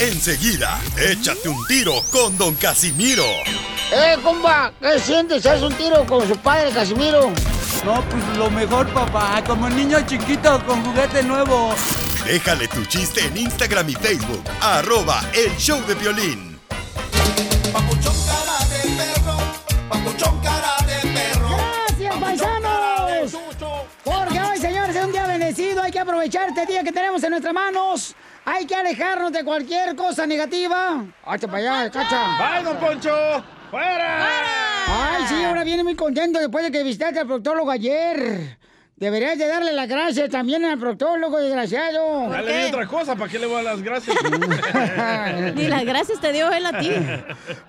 Enseguida, échate un tiro con Don Casimiro. ¡Eh, compa! ¿Qué sientes? ¿Haz un tiro con su padre, Casimiro? No, pues lo mejor, papá. Como niño chiquito con juguete nuevo. Déjale tu chiste en Instagram y Facebook. Arroba El Show de Violín. ¡Gracias, paisanos! Porque hoy, señores, es un día bendecido. Hay que aprovechar este día que tenemos en nuestras manos. Hay que alejarnos de cualquier cosa negativa. ¡Hacha para allá, cacha! ¡Bye, don Poncho! ¡Fuera! Ay, sí, ahora viene muy contento después de que visitaste al proctólogo ayer. Deberías de darle las gracias también al proctólogo, desgraciado. Dale otra cosa, ¿para qué le voy a las gracias? Ni las gracias te dio él a ti.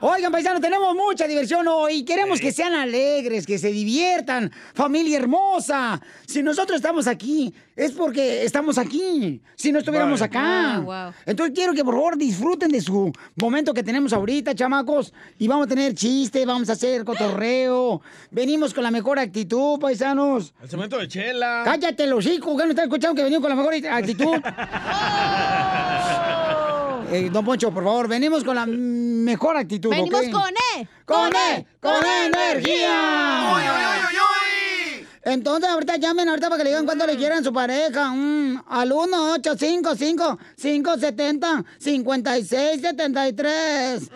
Oigan, paisanos, tenemos mucha diversión hoy. Queremos que sean alegres, que se diviertan. Familia hermosa. Si nosotros estamos aquí, es porque estamos aquí. Si no estuviéramos Vale. acá. Ah, wow. Entonces quiero que por favor disfruten de su momento que tenemos ahorita, chamacos. Y vamos a tener chiste, vamos a hacer cotorreo. Venimos con la mejor actitud, paisanos. El cemento de chela. Cállate los hijos, que no están escuchando que venimos con la mejor actitud. Eh, don Poncho, por favor, venimos con la mejor actitud. Venimos ¿ok? con E. ¡Con E! ¡Con energía! Entonces, ahorita llamen ahorita para que le digan cuánto le quieran a su pareja. Mm, al 1-855-570-5673.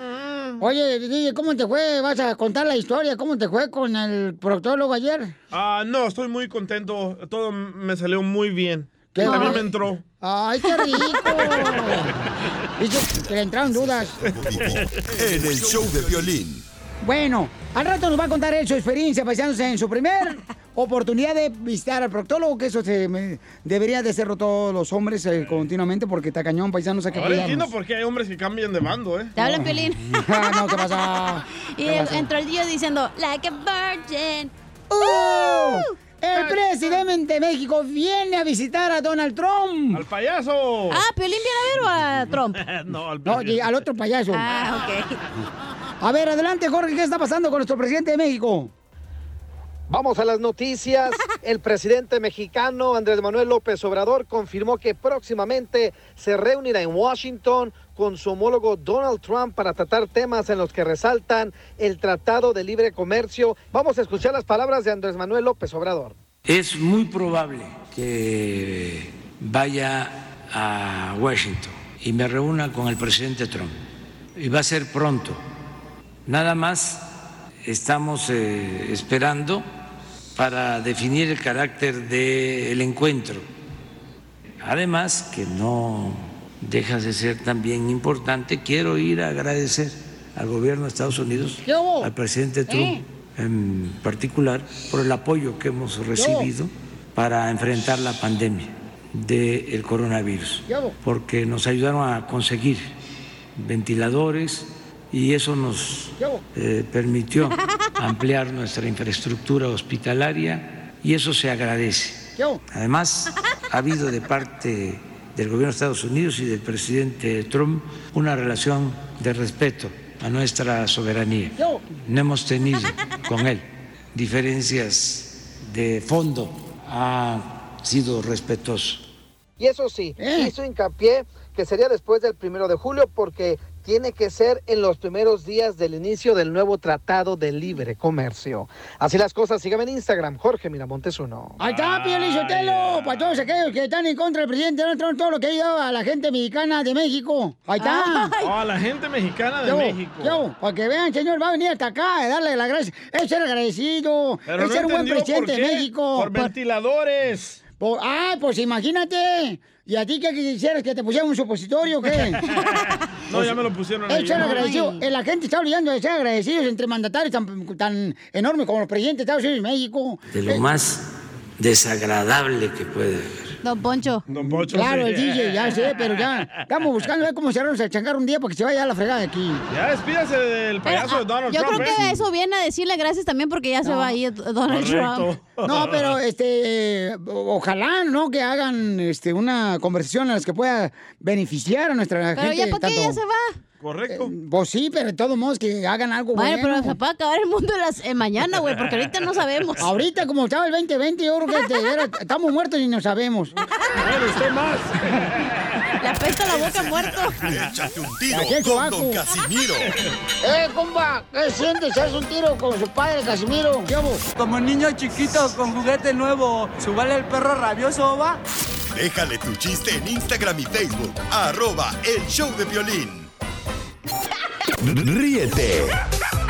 Oye, DJ, ¿cómo te fue? ¿Vas a contar la historia? ¿Cómo te fue con el proctólogo ayer? Ah, no, estoy muy contento. Todo me salió muy bien. ¿Qué? También me entró. ¡Ay, qué rico! Dice que le entraron dudas. En el show de violín. Bueno, al rato nos va a contar él su experiencia pasándose en su primer oportunidad de visitar al proctólogo, que eso se me- debería de hacerlo todos los hombres eh, continuamente porque está cañón, paisanos, hay que Ahora entiendo por qué hay hombres que cambian de bando, ¿eh? Te hablan, Piolín. no, ¿qué pasa? Y ¿Qué entró el día diciendo, like a virgin. ¡Uh! El presidente de México viene a visitar a Donald Trump. ¡Al payaso! Ah, ¿Piolín viene a ver o a Trump? no, al No, al otro payaso. Ah, ok. A ver, adelante, Jorge, ¿qué está pasando con nuestro presidente de México? Vamos a las noticias. El presidente mexicano Andrés Manuel López Obrador confirmó que próximamente se reunirá en Washington con su homólogo Donald Trump para tratar temas en los que resaltan el Tratado de Libre Comercio. Vamos a escuchar las palabras de Andrés Manuel López Obrador. Es muy probable que vaya a Washington y me reúna con el presidente Trump. Y va a ser pronto. Nada más estamos eh, esperando para definir el carácter del encuentro. Además, que no deja de ser también importante, quiero ir a agradecer al gobierno de Estados Unidos, al presidente Trump en particular, por el apoyo que hemos recibido para enfrentar la pandemia del coronavirus, porque nos ayudaron a conseguir ventiladores y eso nos eh, permitió ampliar nuestra infraestructura hospitalaria y eso se agradece. Además, ha habido de parte del gobierno de Estados Unidos y del presidente Trump una relación de respeto a nuestra soberanía. No hemos tenido con él diferencias de fondo, ha sido respetuoso. Y eso sí, Eh. hizo hincapié que sería después del primero de julio porque tiene que ser en los primeros días del inicio del nuevo Tratado de Libre Comercio. Así las cosas, síganme en Instagram, Jorge Miramontes uno. Ahí está, Sotelo, para todos aquellos que están en contra del presidente Donald Trump, todo lo que ha ido a la gente mexicana de México. Ahí está. Oh, a la gente mexicana de Yo, México. yo, para que vean, señor, va a venir hasta acá a darle las gracias. Es ser agradecido, Pero es no ser un buen presidente por de. México. Por ventiladores. Por- ah, pues imagínate. ¿Y a ti qué quisieras que te pusieran un supositorio o qué? No, ya me lo pusieron. Es ser agradecido. La gente está olvidando de ser agradecidos entre mandatarios tan, tan enormes como los presidentes de Estados Unidos y México. De lo Eh, más desagradable que puede haber. Don Poncho. Don Poncho. Claro, sí. el DJ, ya sé, pero ya estamos buscando a ver cómo cerrarnos a changar un día para que se vaya a la fregada aquí. Ya despídase del payaso de Donald Yo Trump. creo ¿eh? que eso viene a decirle gracias también porque ya se va a ir Donald Trump. No, pero este, eh, ojalá, ¿no? Que hagan este, una conversación en la que pueda beneficiar a nuestra Pero gente. ya para qué tanto- ya se va. Correcto. Pues sí, pero de todos modos que hagan algo Bueno, bueno. pero se puede acabar el mundo en las- mañana, güey, porque ahorita no sabemos. Ahorita, como estaba el 2020, yo creo que este, era- estamos muertos y no sabemos. Bueno, usted más. Le apesta la boca muerto. Échate un tiro con. Don Casimiro. ¡Eh, compa! ¿Qué sientes? ¿Haz un tiro con su padre, Casimiro? ¿Qué hubo? Como niño chiquito con juguete nuevo, ¿subale el perro rabioso, va? Déjale tu chiste en Instagram y Facebook. Arroba el show de violín. Ríete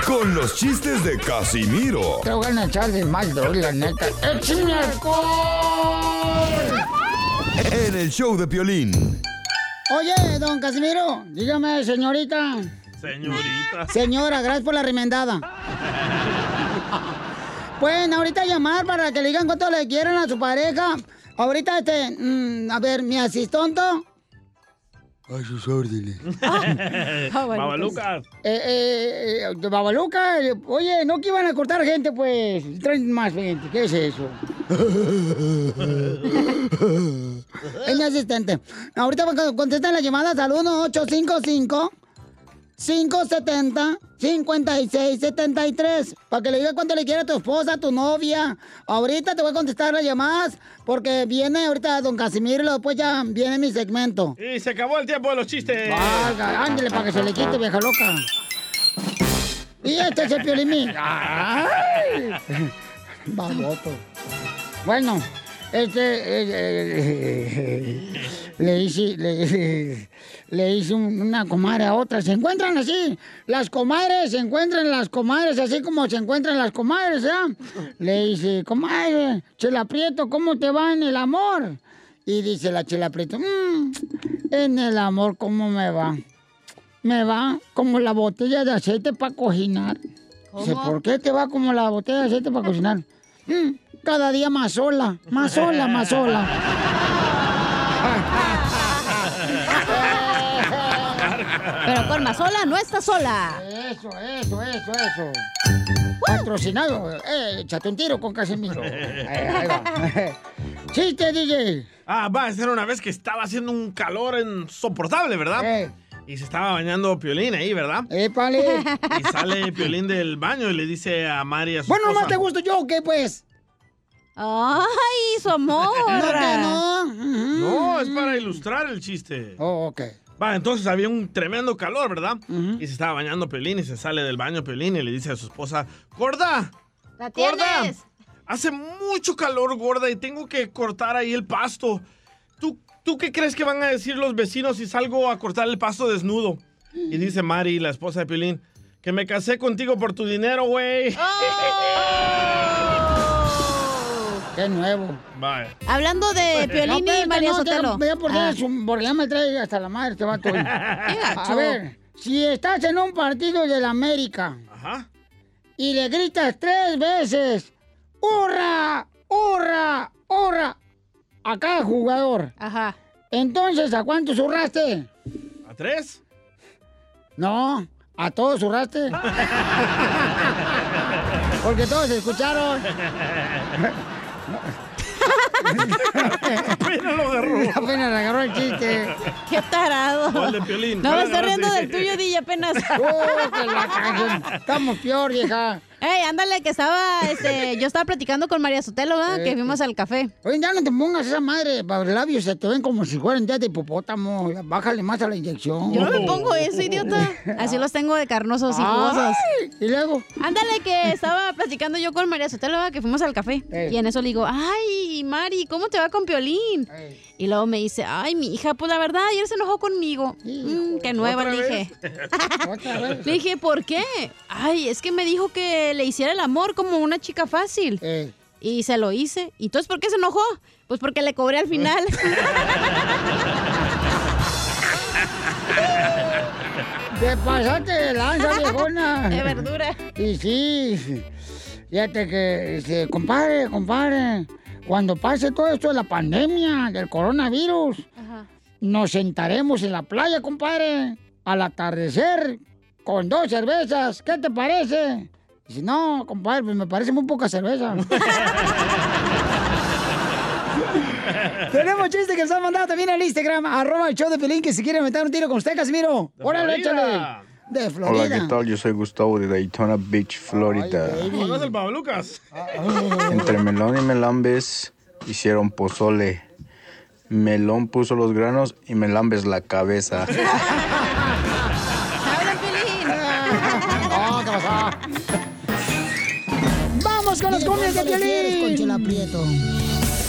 con los chistes de Casimiro Te voy a echar de mal, la neta. ¡Échame alcohol! en el show de Piolín. Oye, don Casimiro, dígame, señorita. Señorita. Señora, gracias por la remendada. Pueden ahorita llamar para que le digan cuánto le quieren a su pareja. Ahorita, este, mm, a ver, mi asistonto. A sus órdenes. Babalucas. Eh, eh, eh, de Babaluca, eh, oye, no que iban a cortar gente, pues. Traen más gente, ¿qué es eso? es mi asistente. Ahorita contestan las llamadas al 1855 570 5673 para que le diga cuánto le quiere a tu esposa, a tu novia. Ahorita te voy a contestar las llamadas porque viene ahorita don Casimiro y después ya viene mi segmento. Y se acabó el tiempo de los chistes. Ándale para que se le quite, vieja loca. Y este es el piolín. ¡Ay! Baboto. Bueno, este. eh, eh, le hice. Le, le hice un- una comadre a otra. Se encuentran así. Las comadres se encuentran las comadres así como se encuentran las comadres, ¿ya? Le dice, comadre, Chela Prieto, ¿cómo te va en el amor? Y dice la Chela Prieto, "Mm, en el amor, ¿cómo me va? Me va como la botella de aceite para cocinar. Dice. ¿por qué te va como la botella de aceite para cocinar? "Mm, cada día más sola, más sola, más sola. Pero con Mazola no está sola. Eso, eso, eso, eso. Patrocinado. Eh, échate un tiro con Casimiro. Eh, ahí va. Chiste, DJ. Ah, va, esa era una vez que estaba haciendo un calor insoportable, ¿verdad? Eh, Y se estaba bañando Piolín ahí, ¿verdad? épale. Y sale Piolín del baño y le dice a Mari a su Bueno, nomás te gusto yo, ¿o ¿qué pues? Ay, su amor. No, que no. No, es para ilustrar el chiste. Oh, ok. Va, entonces había un tremendo calor, ¿verdad? Y se estaba bañando Piolín y se sale del baño Piolín y le dice a su esposa, ¡Gorda! ¿La ¡Gorda! tienes? Hace mucho calor, gorda, y tengo que cortar ahí el pasto. ¿Tú, ¿Tú qué crees que van a decir los vecinos si salgo a cortar el pasto desnudo? Y dice Mari, la esposa de Piolín, que me casé contigo por tu dinero, güey. Qué nuevo. Vaya. Hablando de Piolín No, y María no, Sotelo. por Ah. su- porque ya me trae hasta la madre este vato. A ver, si estás en un partido de la América Ajá. y le gritas tres veces, ¡Hurra! ¡Hurra! ¡Hurra! A cada jugador. Ajá. Entonces, ¿a cuántos hurraste? ¿A tres? No, a todos hurraste. Porque todos escucharon. Apenas lo agarró. Apenas le agarró el chiste. Qué tarado. ¿Cuál de Piolín? No ¿Cuál me estoy riendo del tuyo, DJ, apenas. Oh, que la. Estamos peor, vieja. Ey, ándale, que estaba, este, yo estaba platicando con María Sotelo, ¿verdad? Que fuimos al café. Oye, ya no te pongas esa madre, para labios se te ven como si fueran ya de hipopótamo. Bájale más a la inyección. Yo no me pongo eso, idiota. Así los tengo de carnosos y jugosos. Y luego. Ándale, que estaba platicando yo con María Sotelo, ¿verdad? que fuimos al café. Y en eso le digo, ay, Mari, ¿cómo te va con Piolín? Y luego me dice, ay, mi hija, pues la verdad, ayer se enojó conmigo. Mm, qué nueva, ¿Otra le dije. Le dije, ¿por qué? Ay, es que me dijo que le hiciera el amor como una chica fácil. Y se lo hice. ¿Y entonces por qué se enojó? Pues porque le cobré al final. Te pasaste de lanza, viejona. De verdura. Y sí, fíjate que, este, compadre, compadre, cuando pase todo esto de la pandemia, del coronavirus, nos sentaremos en la playa, compadre, al atardecer, con dos cervezas. ¿Qué te parece? Dice, no, compadre, pues me parece muy poca cerveza. Tenemos chiste que nos han mandado también al Instagram, arroba el show de Pelín, que si quiere meter un tiro con usted, Casimiro. Órale, échale. De Florida. Hola, ¿qué tal? Yo soy Gustavo de Daytona Beach, Florida. ¿Conoces el Pablo Lucas? Entre Melón y Melambes hicieron pozole. Melón puso los granos y Melambes la cabeza. Vamos con los cumbias de Piolín. Con Chela Prieto.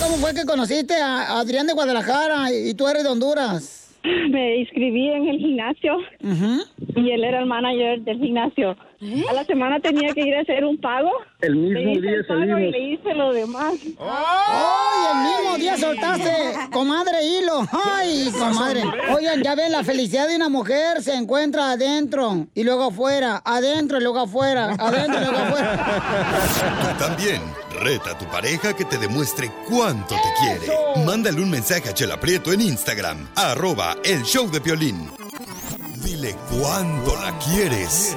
¿Cómo fue que conociste a Adrián de Guadalajara y tú eres de Honduras? Me inscribí en el gimnasio y él era el manager del gimnasio. A la semana tenía que ir a hacer un pago. El mismo Le hice día el pago salimos. Y le hice lo demás. ¡Ay, el mismo día soltaste, comadre hilo! ¡Ay, comadre! Oigan, ya ven, la felicidad de una mujer se encuentra adentro y luego afuera, adentro y luego afuera, adentro y luego afuera. Tú también. Reta a tu pareja que te demuestre cuánto te quiere. Mándale un mensaje a Chela Prieto en Instagram, arroba el show de Piolín. Dile cuánto la quieres.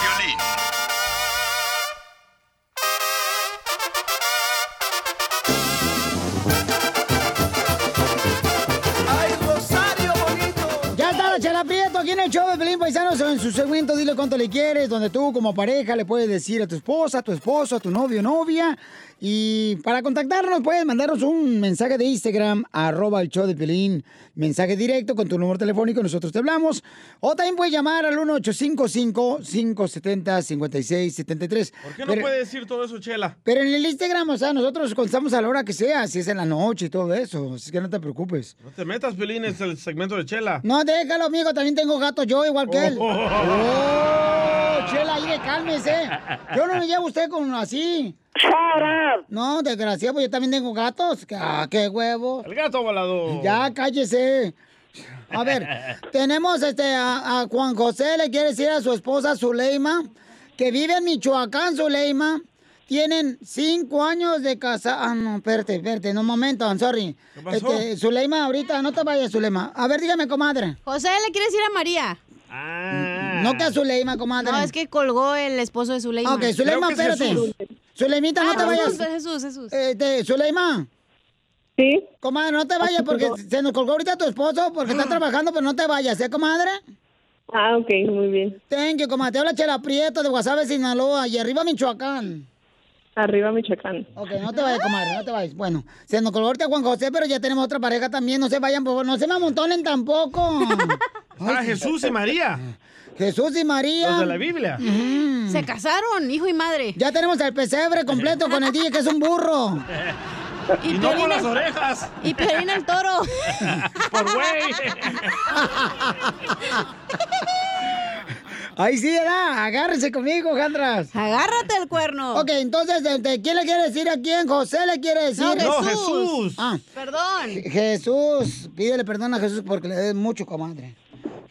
Su segmento Dile cuánto le quieres, donde tú como pareja le puedes decir a tu esposa, a tu esposo, a tu novio novia. Y para contactarnos puedes mandarnos un mensaje de Instagram, arroba el show de Pelín, mensaje directo con tu número telefónico nosotros te hablamos. O también puedes llamar al 1855-570-5673. ¿Por qué no puede decir todo eso, Chela? Pero en el Instagram, o sea, nosotros contestamos a la hora que sea, si es en la noche y todo eso, así que no te preocupes. No te metas, Piolín, es el segmento de Chela. No, déjalo, amigo. También tengo gato yo, igual que él. Oh. Oh, chela, aire, cálmese. Yo no me llevo a usted con así. No, desgraciado, pues yo también tengo gatos. Ah, qué huevo. El gato volador. Ya, cállese. A ver, tenemos este a, a Juan José, le quiere decir a su esposa Zuleima, que vive en Michoacán, Zuleima. Tienen cinco años de casa. Ah, no, espérate, espérate, no, un momento, I'm sorry. ¿Qué pasó? Este, Zuleima, ahorita, no te vayas, Zuleima. A ver, dígame, comadre. José le quiere decir a María. No que a Zuleima, comadre. No, es que colgó el esposo de Zuleima. Ok, Zuleima, espérate. Zuleimita, no Ah, te vayas. Jesús, Jesús, Jesús. Este, Zuleima. Sí. Comadre, no te vayas porque se nos colgó ahorita tu esposo porque está trabajando, pero no te vayas, ¿eh, comadre? Ah, ok, muy bien. Thank you, comadre. Te habla Chela Prieto de Guasave, Sinaloa y arriba Michoacán. Arriba Michoacán. Ok, no te vayas, comadre, no te vayas. Bueno, se nos colgó ahorita Juan José, pero ya tenemos otra pareja también. No se vayan, por favor. No se me amontonen tampoco. Ah, Jesús y María. Jesús y María. Los de la Biblia. Se casaron, hijo y madre. Ya tenemos el pesebre completo con el DJ, que es un burro. Y, no por las orejas. Y Piolín el toro. por güey. Ahí sí, ¿verdad? Agárrese conmigo, Jandras. Agárrate el cuerno. Ok, entonces, ¿de- de ¿quién le quiere decir a quién? José le quiere decir. No, No, Jesús. Jesús. Ah. Perdón. Jesús, pídele perdón a Jesús porque le des mucho, comadre.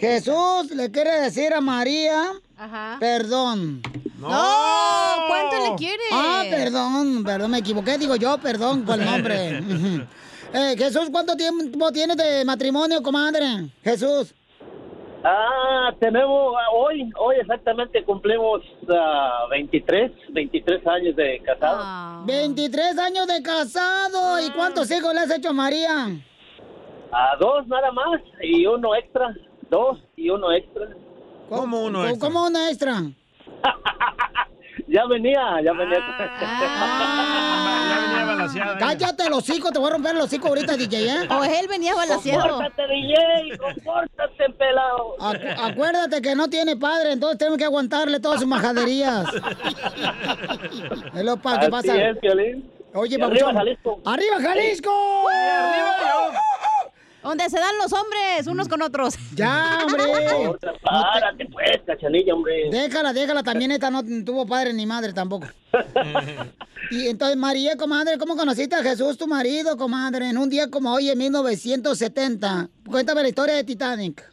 Jesús le quiere decir a María. Ajá. Perdón. No, ¿cuánto le quiere? Ah, perdón, perdón, me equivoqué, digo yo, perdón por el nombre. Eh, Jesús, ¿cuánto tiempo tienes de matrimonio, comadre? Jesús. Ah, Ah, tenemos, ah, hoy, hoy exactamente cumplimos ah, 23, 23 años de casado. 23 años de casado. ¿Y cuántos hijos le has hecho a María? A dos nada más y uno extra. Dos y uno extra. ¿Cómo uno ¿Cómo- extra? ¿Cómo una extra? Ya venía, ya venía. Ya venía balanceada. Cállate los hocico, te voy a romper los hocico ahorita, DJ, ¿eh? O él venía balanceado. Compórtate, DJ, compórtate, pelado. Acu- acuérdate que no tiene padre, entonces tenemos que aguantarle todas sus majaderías. es lo pa- que Así pasa. es. Oye, Y papuchón. arriba, Jalisco. ¡Arriba, Jalisco! Donde se dan los hombres unos con otros. Ya, hombre. Párate, pues, cachanilla, hombre. Déjala, déjala, también esta no tuvo padre ni madre tampoco. Y entonces, María, comadre, ¿cómo conociste a Jesús, tu marido, comadre, en un día como hoy, en 1970? Cuéntame la historia de Titanic.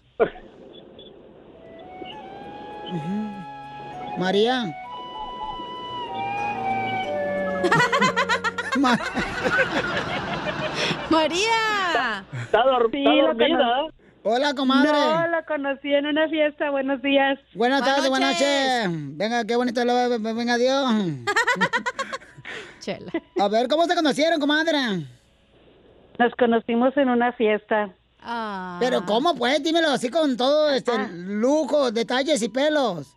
María. Ma- María. Está, Sí, dormida. Hola, comadre. No, lo conocí en una fiesta. Buenos días. Buenas tardes, buenas noches. Venga, qué bonito lo venga Dios. Chela. A ver, ¿cómo se conocieron, comadre? Nos conocimos en una fiesta. Ah. Pero ¿cómo pues? Dímelo así con todo este lujo, detalles y pelos.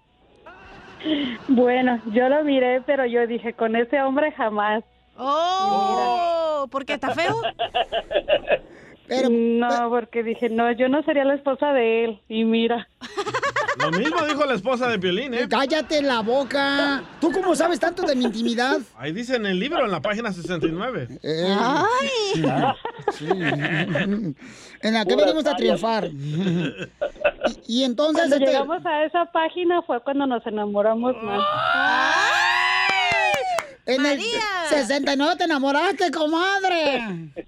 Bueno, yo lo miré, pero yo dije, con ese hombre jamás. Oh, ¿porque está feo? no, porque dije, no, yo no sería la esposa de él. Y mira. Lo mismo dijo la esposa de Piolín, ¿eh? Cállate la boca. ¿Tú cómo sabes tanto de mi intimidad? Ahí dice en el libro, en la página 69. Ay. En la que Pura venimos a triunfar. Y, y entonces... Cuando este- llegamos a esa página fue cuando nos enamoramos más. En el 69 te enamoraste, comadre.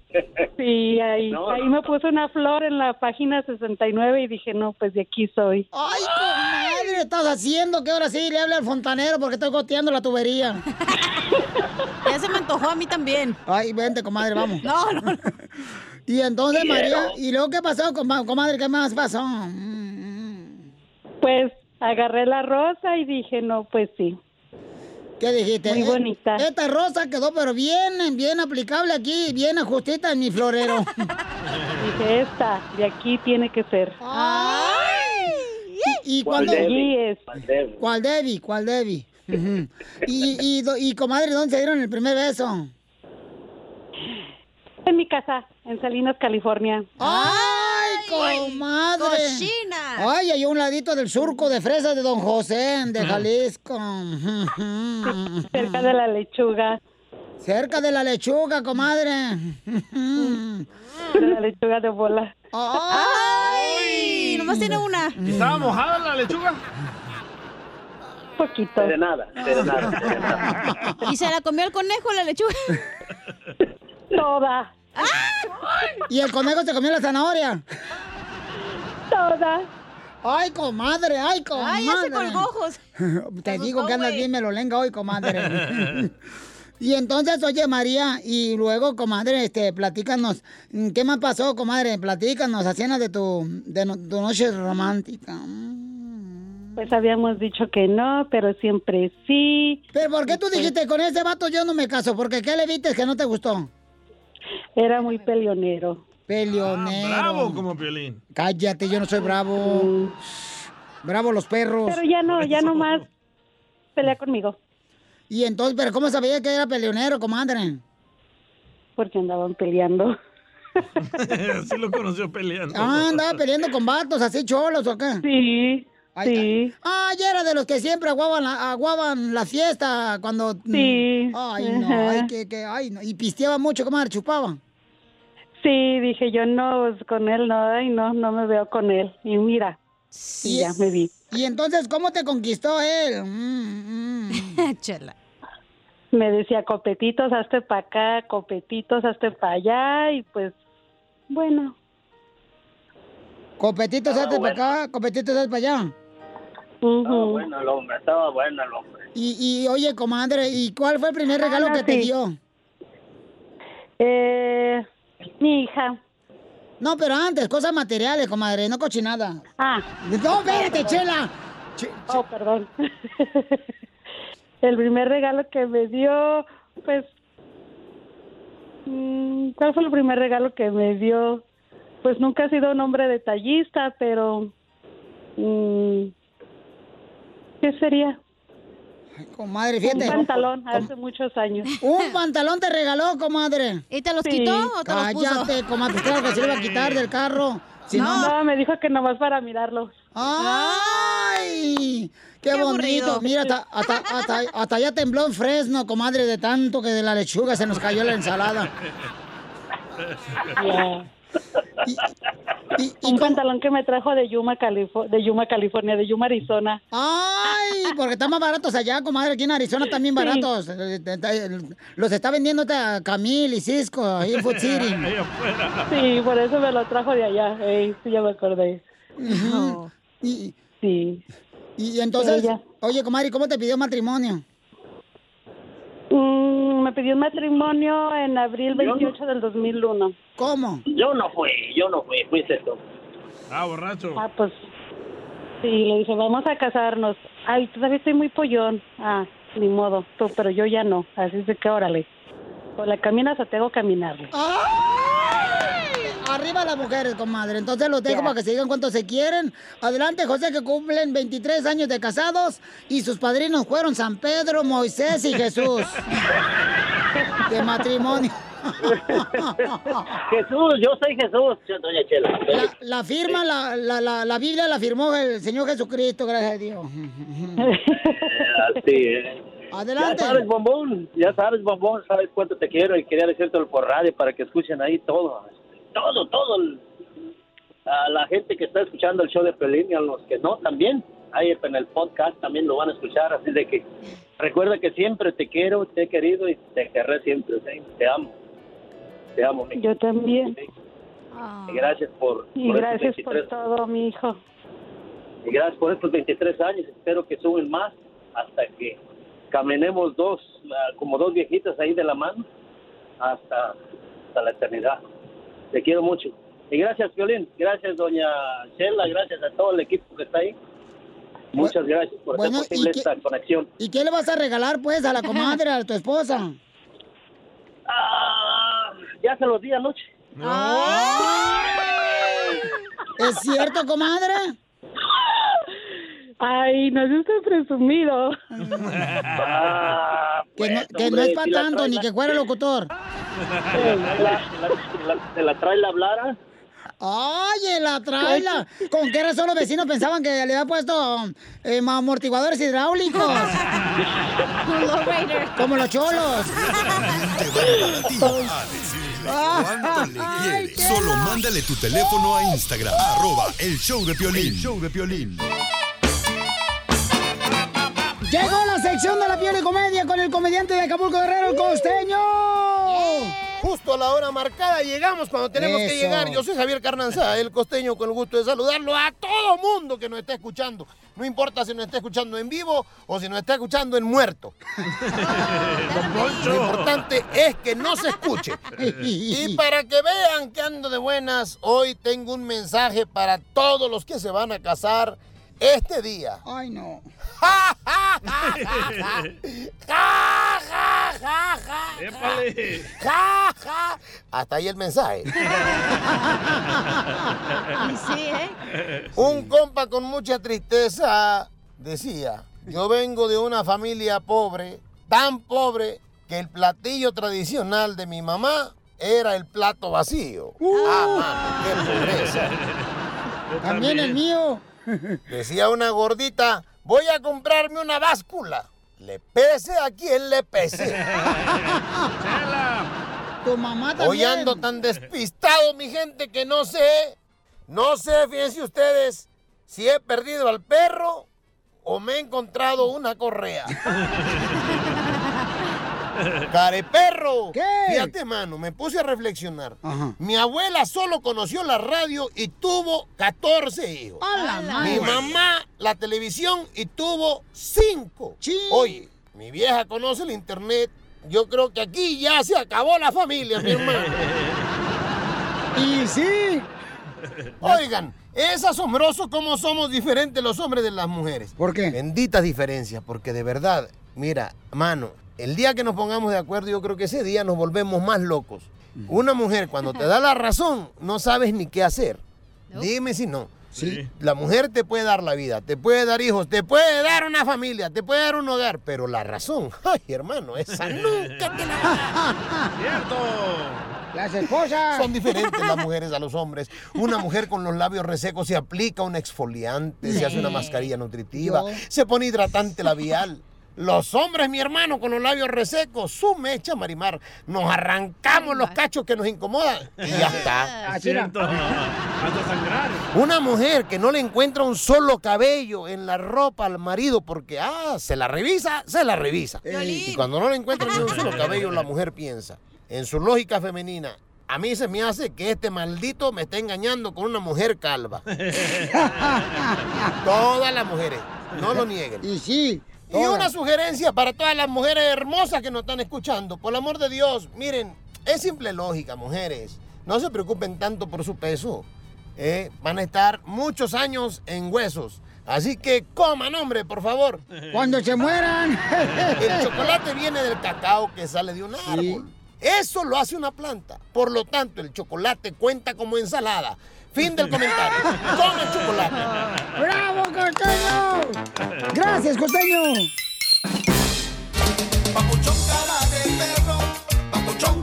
Sí, ahí, ahí me puse una flor en la página 69 y dije, no, pues de aquí soy. Ay, comadre, ¿qué estás haciendo? Que ahora sí le hable al fontanero porque estoy goteando la tubería. Ya se me antojó a mí también. Ay, vente, comadre, vamos. No, no, no. Y entonces, Quiero. María, ¿y luego qué pasó, coma- comadre? ¿Qué más pasó? Pues agarré la rosa y dije, no, pues sí. ¿Qué dijiste? Muy Eh, bonita. Esta rosa quedó, pero bien, bien aplicable aquí, bien ajustita en mi florero. Dije, esta, de aquí tiene que ser. ¿Y, y ¿Cuál cuando... Debbie? es. ¿Cuál Debbie? ¿Cuál Debbie? Ujú. y, y, do- y, comadre, ¿dónde se dieron el primer beso? En mi casa, en Salinas, California. ¡Ay, comadre! cochina! Ay, hay un ladito del surco de fresas de Don José, de Jalisco. Cerca de la lechuga. Cerca de la lechuga, comadre. De la lechuga de bola. ¡Ay! Nomás tiene una. ¿Y ¿Estaba mojada la lechuga? Poquito. De nada, de nada, de nada. ¿Y se la comió el conejo la lechuga? Toda. ¿Y el conejo se comió la zanahoria? Toda. Ay, comadre, ay, comadre. Ay, ya se colgó. Te digo que andas bien melolenga hoy, comadre. y entonces, oye, María, y luego, comadre, este, platícanos, ¿qué más pasó, comadre? Platícanos, escenas de tu, de no- tu noche romántica. Pues habíamos dicho que no, pero siempre sí. ¿Pero por qué tú dijiste, con ese vato yo no me caso? Porque ¿qué le viste que no te gustó? Era muy peleonero. Peleonero. Bravo como Piolín. Cállate, yo no soy bravo. Bravo los perros. Pero ya no, ya no más pelea conmigo. Y entonces, ¿pero cómo sabía que era peleonero, comadre? Porque andaban peleando. Así lo conoció peleando. Ah, andaba peleando con vatos, así cholos, ¿o qué? Sí, sí. Ah, ya era de los que siempre aguaban la, aguaban la fiesta cuando... Sí. Ay, no, Ajá. ay, que, que, ay, no. Y pisteaba mucho, comadre, chupaba. Sí, dije yo no, pues, con él no, ay no, no me veo con él. Y mira, y ya me vi. Y entonces, ¿cómo te conquistó él? Mm, mm. Chela. Me decía copetitos, hazte para acá, copetitos, hazte para allá y pues, bueno. Copetitos, hazte para acá, copetitos, hazte para allá. Estaba bueno el hombre, estaba bueno el hombre. Y, y, oye, comadre, ¿y cuál fue el primer regalo Ah, que te dio? Eh, mi hija. No, pero antes, cosas materiales, comadre, no cochinada. Ah. No, espérate, chela. Oh, perdón. El primer regalo que me dio, pues... mm, ¿Cuál fue el primer regalo que me dio? Pues nunca he sido un hombre detallista, pero... mm, ¿Qué sería? Comadre, fíjate. Un pantalón hace muchos años. Un pantalón te regaló, comadre. ¿Y te los Sí. quitó o te los puso? Cállate, comadre, claro que se lo iba a quitar del carro. Si no, no, me dijo que nomás para mirarlo. ¡Ay! ¡Qué, Qué bonito! aburrido. Mira, hasta, hasta, hasta, hasta ya tembló en Fresno, comadre, de tanto que de la lechuga se nos cayó la ensalada. Un pantalón que me trajo de Yuma, Califo- de Yuma, California, de Yuma, Arizona. ¡Ay! Porque están más baratos allá, comadre. Aquí en Arizona también baratos. Los está vendiendo esta Camil y Cisco ahí en Food City. Sí, por eso me lo trajo de allá. Ey, sí, ya me acordé. Y, sí. Y entonces, Ella. oye, comadre, ¿cómo te pidió matrimonio? Me pidió un matrimonio en abril 28 del 2001. ¿Cómo? Yo no fui, yo no fui, fuiste tú. Ah, borracho. Ah, pues sí, le dije, vamos a casarnos. Ay, todavía estoy muy pollón. Ah, ni modo, tú, pero yo ya no. Así es de que órale. O la caminas o tengo que caminarle. Arriba las mujeres, comadre. Entonces los dejo para que se digan cuánto se quieren. Adelante, José, que cumplen 23 años de casados y sus padrinos fueron San Pedro, Moisés y Jesús. De matrimonio. Jesús, yo soy Jesús, doña Chela. La, la firma, la, la, la, la Biblia la firmó el Señor Jesucristo, gracias a Dios. Así es. Adelante. Ya sabes, bombón, ya sabes, bombón, sabes cuánto te quiero y quería decírtelo por radio para que escuchen ahí todo, todo, todo. el- a la gente que está escuchando el show de Pelín y a los que no también, ahí en el podcast también lo van a escuchar, así de que recuerda que siempre te quiero, te he querido y te querré siempre, ¿sí? te amo, te amo. mi- Yo también. Y gracias por, Y por gracias por 23 todo, mi hijo. Y gracias por estos 23 años. Espero que suben más hasta que caminemos dos, ah, como dos viejitas ahí de la mano, hasta, hasta la eternidad. Te quiero mucho. Y gracias, Violín. Gracias, doña Chela. Gracias a todo el equipo que está ahí. Muchas gracias por bueno, hacer posible ¿y qué- esta conexión. ¿Y qué le vas a regalar, pues, a la comadre, a tu esposa? Ah, ya se los di anoche. ¿Es cierto, comadre? Ay, no es usted presumido. Ah, Que no, pues, que no hombre, es para si la tanto, trae ni la- que fuera locutor. la- la- la- ¿Te la trae la Blara? Oye, la traila. ¿Con qué razón los vecinos pensaban que le había puesto eh, amortiguadores hidráulicos? Como los cholos. A decirle cuánto le quieres. Solo mándale tu teléfono a Instagram, arroba el show de Piolín. El show de Piolín. Llegó la sección de la piel y comedia con el comediante de Acapulco Guerrero, el costeño. Justo a la hora marcada llegamos cuando tenemos que Eso. llegar. Yo soy Javier Carnanza, el costeño, con el gusto de saludarlo a todo mundo que nos está escuchando. No importa si nos está escuchando en vivo o si nos está escuchando en muerto. Lo importante es que no se escuche. Y para que vean que ando de buenas, hoy tengo un mensaje para todos los que se van a casar este día. Ay, no. Ja, ja, ja, ja. ¡Épale! Ja, ja. Hasta ahí el mensaje. sí, ¿eh? Un compa con mucha tristeza decía, yo vengo de una familia pobre, tan pobre que el platillo tradicional de mi mamá era el plato vacío. Ah, mano, qué pobreza. También el mío. Decía una gordita, voy a comprarme una báscula. Le pese a quien le pese. Tu mamá también. Hoy ando tan despistado, mi gente, que no sé, no sé, fíjense ustedes, si he perdido al perro o me he encontrado una correa. Careperro. ¿Qué? Fíjate, mano, me puse a reflexionar. Mi abuela solo conoció la radio y tuvo 14 hijos. ¡A la Mi madre! mamá la televisión y tuvo 5. Oye, mi vieja conoce el internet. Yo creo que aquí ya se acabó la familia, mi hermano. Y sí. Oigan, es asombroso cómo somos diferentes los hombres de las mujeres. ¿Por qué? Benditas diferencias, porque de verdad, mira, mano, el día que nos pongamos de acuerdo, yo creo que ese día nos volvemos más locos. Una mujer, cuando te da la razón, no sabes ni qué hacer. Dime si no. Sí. La mujer te puede dar la vida, te puede dar hijos, te puede dar una familia, te puede dar un hogar, pero la razón, ay hermano, esa nunca te la va a dar. ¡Cierto! Las esposas. Son diferentes las mujeres a los hombres. Una mujer con los labios resecos se aplica un exfoliante, se hace una mascarilla nutritiva, Yo. se pone hidratante labial. Los hombres, mi hermano, con los labios resecos, su mecha, Marimar, nos arrancamos los cachos que nos incomodan y ya está. Hasta sangrar. Una mujer que no le encuentra un solo cabello en la ropa al marido porque, ah, se la revisa, se la revisa. Y cuando no le encuentra ni un solo cabello, la mujer piensa, en su lógica femenina, a mí se me hace que este maldito me está engañando con una mujer calva. Todas las mujeres, no lo nieguen. Y sí. Y una sugerencia para todas las mujeres hermosas que nos están escuchando. Por el amor de Dios, miren, es simple lógica, mujeres. No se preocupen tanto por su peso. ¿eh? Van a estar muchos años en huesos. Así que coman, hombre, por favor. Cuando se mueran. El chocolate viene del cacao que sale de un árbol. Eso lo hace una planta. Por lo tanto, el chocolate cuenta como ensalada. Fin del comentario. Coman chocolate. ¡Bravo, costeño! Gracias, costeño.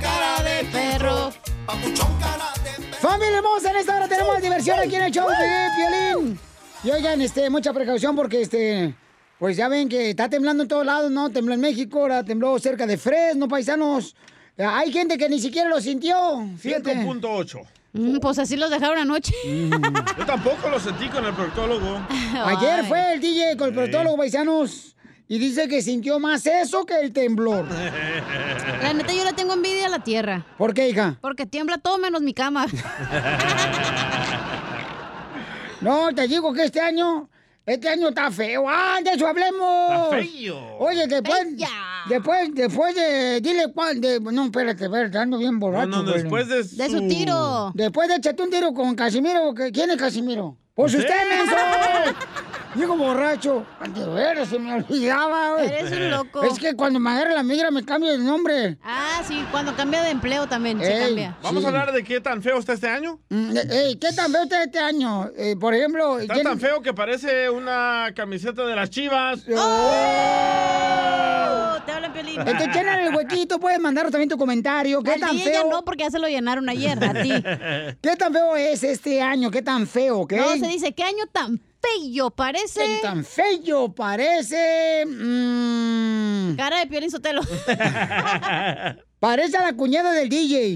Cara de perro. Familia hermosa, en esta hora tenemos diversión aquí en el show de Piolín. Y oigan, este, mucha precaución porque este, pues ya ven que está temblando en todos lados, ¿no? Tembló en México, ahora tembló cerca de Fresno, paisanos. Hay gente que ni siquiera lo sintió. Fíjate. 5.8. Mm, pues así los dejaron anoche. Yo tampoco lo sentí con el proctólogo. Ayer fue el DJ con el proctólogo, paisanos. Y dice que sintió más eso que el temblor. La neta, yo le tengo envidia a la tierra. ¿Por qué, hija? Porque tiembla todo menos mi cama. No, te digo que este año, este año está feo. ¡Ah, de eso hablemos! Está feo. Oye, después, después, después de, dile cuál, de, no, espérate, espérate, ando bien borracho. No, no, después de De su tiro. Después de echarte un tiro con Casimiro, ¿qué- ¿quién es Casimiro? Pues ¿Usted? usted, menso. Digo borracho. De veras, se me olvidaba, güey. Eres un loco. Es que cuando me agarra la migra me cambio de nombre. Ah, sí, cuando cambia de empleo también se cambia. ¿Vamos Sí. a hablar de qué tan feo está este año? Mm, ey, ¿Qué tan feo está este año? Eh, por ejemplo... Está ¿quién- tan feo que parece una camiseta de las chivas. ¡Oh! Te hablan, Piolín. Entonces, llena el huequito, puedes mandar también tu comentario. ¿Qué Al tan feo? no, porque ya se lo llenaron ayer, a ti. ¿Qué tan feo es este año? ¿Qué tan feo? ¿Qué? No, se dice, ¿qué año tan feo parece? ¿Qué tan feo parece? Mm, Cara de Piolín Sotelo. parece a la cuñada del DJ.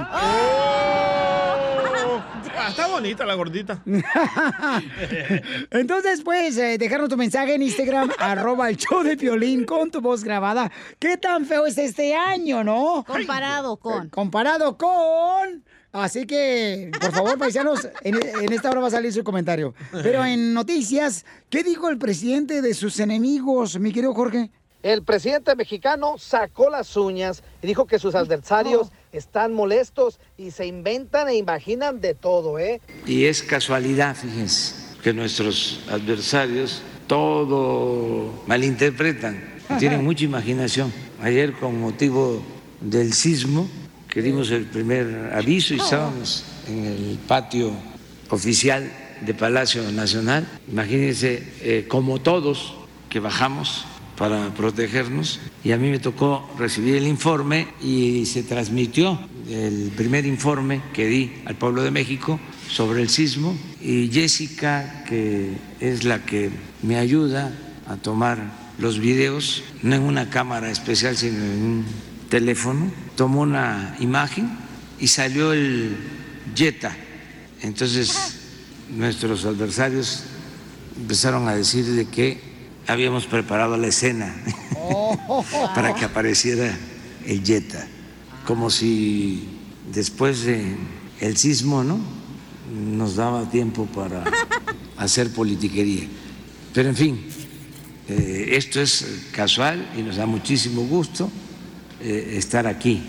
Ah, está bonita la gordita. Entonces, puedes eh, dejarnos tu mensaje en Instagram, arroba el show de Piolín con tu voz grabada. ¿Qué tan feo es este año, no? Comparado con. Eh, comparado con... Así que, por favor, paisanos, en, en esta hora va a salir su comentario. Pero en noticias, ¿qué dijo el presidente de sus enemigos, mi querido Jorge? El presidente mexicano sacó las uñas y dijo que sus adversarios están molestos y se inventan e imaginan de todo, ¿eh? Y es casualidad, fíjense, que nuestros adversarios todo malinterpretan, tienen mucha imaginación. Ayer con motivo del sismo, que dimos el primer aviso y estábamos en el patio oficial de Palacio Nacional, imagínense eh, como todos que bajamos para protegernos. Y a mí me tocó recibir el informe y se transmitió el primer informe que di al pueblo de México sobre el sismo. Y Jessica, que es la que me ayuda a tomar los videos, no en una cámara especial, sino en un teléfono, tomó una imagen y salió el Jetta. Entonces nuestros adversarios empezaron a decir de que habíamos preparado la escena para que apareciera el Jetta, como si después de el sismo, ¿no? Nos daba tiempo para hacer politiquería. Pero en fin, eh, esto es casual y nos da muchísimo gusto eh, estar aquí.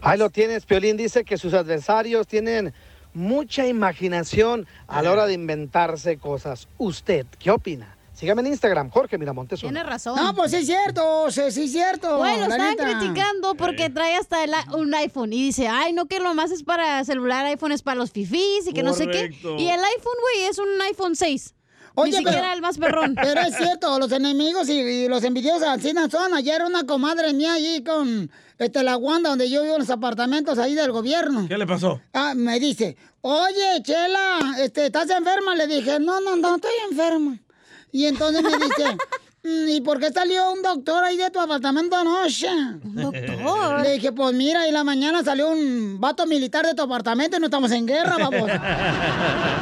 Ahí lo tienes, Piolín dice que sus adversarios tienen mucha imaginación a la hora de inventarse cosas. ¿Usted qué opina? Sígame en Instagram, Jorge Miramontes. Tiene razón. No, pues sí es cierto, sí, es cierto. Lo estaban neta. criticando porque trae hasta el un iPhone y dice, ay, no, que lo más es para celular, iPhone es para los fifís y que no sé qué. Y el iPhone, güey, es un iPhone 6. Oye, Ni siquiera el más perrón. Pero es cierto, los enemigos y, y los envidiosos así no son. Ayer una comadre mía allí con este, la Wanda, donde yo vivo en los apartamentos ahí del gobierno. ¿Qué le pasó? Ah, me dice, oye, Chela, este, ¿estás enferma? Le dije, no, no, no, estoy enferma. Y entonces me dice, "Mm, ¿y por qué salió un doctor ahí de tu apartamento anoche? ¿Un doctor? Le dije, pues mira, y la mañana salió un vato militar de tu apartamento y no estamos en guerra, vamos.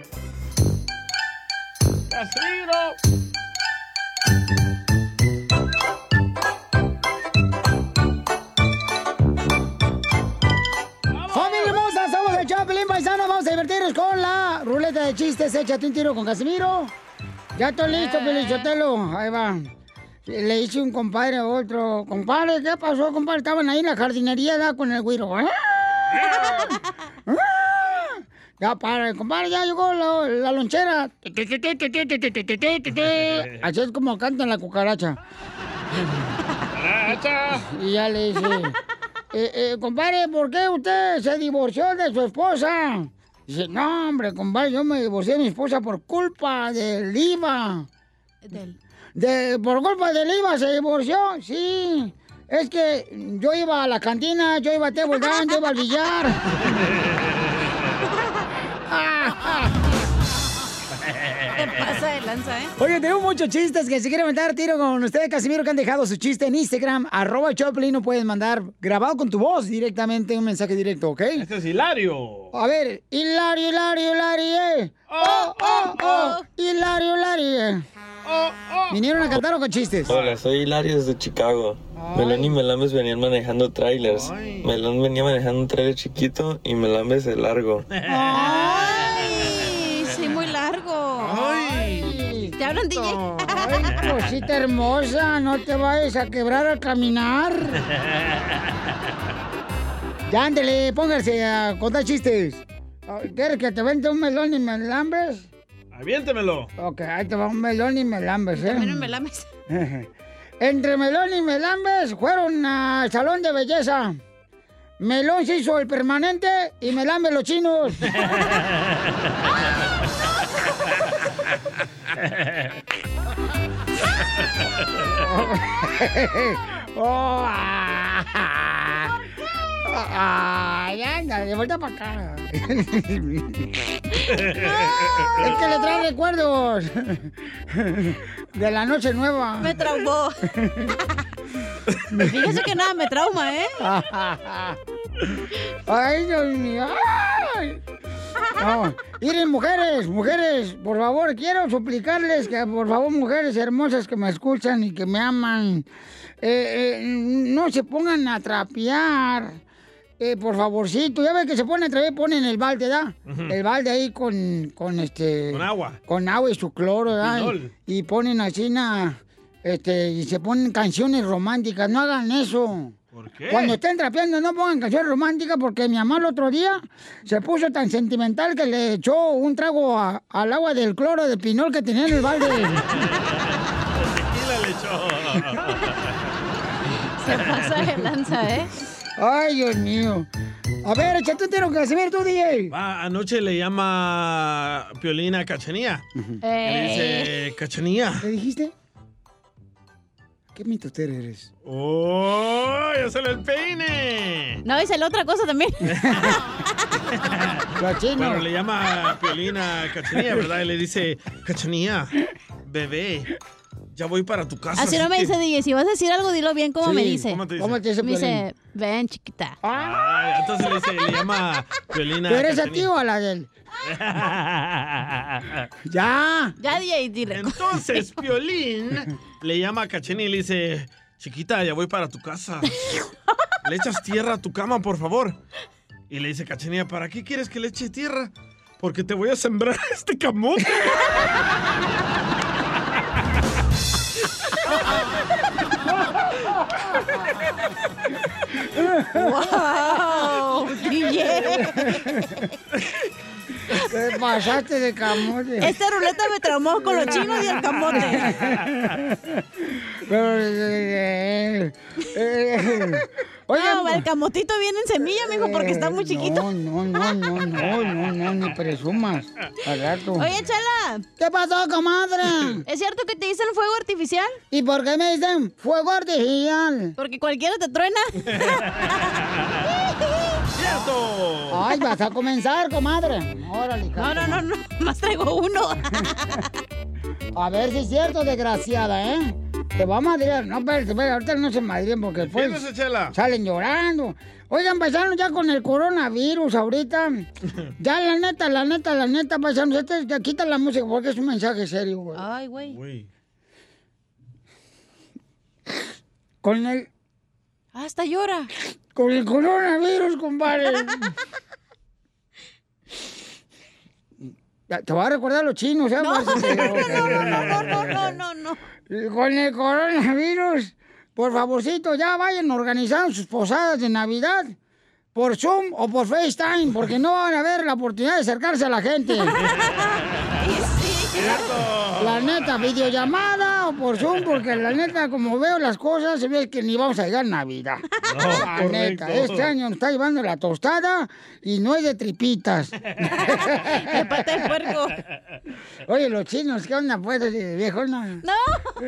¡Casimiro! ¡Familia hermosa! Somos el Chapelín Paisano. Vamos a divertirnos con la ruleta de chistes. Échate un tiro con Casimiro. Ya estoy listo, Pelichotelo. Ahí va. Le hice un compadre a otro. Compadre, ¿qué pasó, compadre? Estaban ahí en la jardinería ¿da? con el güiro. ¡Ah! ¡Ah! Ya para, compadre, ya llegó la, la lonchera. Así es como cantan la cucaracha. Y ya le dice, eh, eh, compadre, ¿por qué usted se divorció de su esposa? Dice, no, hombre, compadre, yo me divorcié de mi esposa por culpa del IVA. De, por culpa del IVA se divorció, sí. Es que yo iba a la cantina, yo iba a Table yo iba al billar. Te pasa de lanza, ¿eh? Oye, tenemos muchos chistes que si quieren mandar tiro con ustedes, Casimiro, que han dejado su chiste en Instagram, arroba Choplin, no pueden mandar grabado con tu voz directamente un mensaje directo, ¿ok? Este es Hilario. A ver, Hilario, Hilario, Hilario, eh. Oh, oh, oh. Hilario, Hilario, eh. ¿Vinieron a cantar o con chistes? Hola, soy Hilario desde Chicago. Melón y Melambes venían manejando trailers. Melón venía manejando un trailer chiquito y Melambes de largo. Ay, sí, muy largo. Ay, ¿Te hablan, DJ? Ay, cosita hermosa, no te vayas a quebrar al caminar. Ya, ándele, póngase a contar chistes. ¿Quieres que te vente un melón y melambes? Aviéntemelo. Ok, ahí te va un melón y melambes, ¿eh? También un melames. Entre Melón y Melambes fueron al salón de belleza. Melón se hizo el permanente y Melambes los chinos. Oh, ah. Ay, anda, de vuelta para acá. es que le trae recuerdos de la noche nueva. Me traumó. Fíjese que nada me trauma, ¿eh? Ay, Dios mío. Ay. No. Miren, mujeres, mujeres, por favor, quiero suplicarles que, por favor, mujeres hermosas que me escuchan y que me aman, eh, eh, no se pongan a trapear. Eh, por favorcito, ya ven que se ponen a trapear, ponen el balde, ¿da? Ujú. El balde ahí con, con este... Con agua. Con agua y su cloro, ¿da? Pinol. Y, y ponen así, na, este, y se ponen canciones románticas. No hagan eso. ¿Por qué? Cuando estén trapeando, no pongan canciones románticas porque mi mamá el otro día se puso tan sentimental que le echó un trago a- al agua del cloro de pinol que tenía en el balde. Tequila le echó. Se pasa de lanza, ¿eh? Ay, Dios mío. A ver, échate un tiro, Casimiro, tú, DJ. Va, anoche le llama Piolina a Cachanía. Y le dice, Cachanía. ¿Qué dijiste? ¿Qué mitoter eres? ¡Oh! ¡Ya sale el peine! No, dice la otra cosa también. Bueno, le llama Piolina a Cachanía, ¿verdad? Y le dice, Cachanía, bebé, ya voy para tu casa. Así no me que- dice DJ. Si vas a decir algo, dilo bien como Sí, me dice. ¿cómo te dice? ¿Cómo te dice Me dice, ven, chiquita. Ay, entonces le dice, le llama a Piolina ¿Tú eres a ti o a la de él? Ya. Ya, DJ, dile. Entonces, Piolín le llama a Cachenía y le dice, chiquita, ya voy para tu casa. Le echas tierra a tu cama, por favor. Y le dice Cachenía, ¿para qué quieres que le eche tierra? Porque te voy a sembrar este camote. ¡Wow! DJ. Te pasaste de camote. Esta ruleta me traumó con los chinos y el camote. Pero, eh, eh, No, el camotito viene en semilla, mijo, porque está muy chiquito. No, no, no, no, no, no, no, ni presumas. Al rato. Oye, Chala. ¿Qué pasó, comadre? ¿Es cierto que te dicen fuego artificial? ¿Y por qué me dicen fuego artificial? Porque cualquiera te truena. ¡Cierto! Ay, vas a comenzar, comadre. Órale. No, no, no, no. Más traigo uno. A ver si es cierto, desgraciada, ¿eh? Te va a madrear. No, espérate, espérate, ahorita no se madrien porque después Fíjese, Chela. salen llorando. Oigan, paisanos, ya con el coronavirus ahorita. Ya, la neta, la neta, la neta, paisanos. Este, ya quita la música porque es un mensaje serio, güey. Ay, güey. Con el, Hasta llora. con el coronavirus, compadre. Ya, Te voy a recordar a los chinos, ¿eh? No, no, no, no, no, no, no. Con el coronavirus, por favorcito, ya vayan organizando sus posadas de Navidad por Zoom o por FaceTime, porque no van a ver la oportunidad de acercarse a la gente. La neta, videollamada por Zoom, porque la neta, como veo las cosas, se ve que ni vamos a llegar a Navidad. No, la neta, este año nos está llevando la tostada y no es de tripitas. De pata de puerco. Oye, los chinos, ¿qué onda, pues, de viejona? No.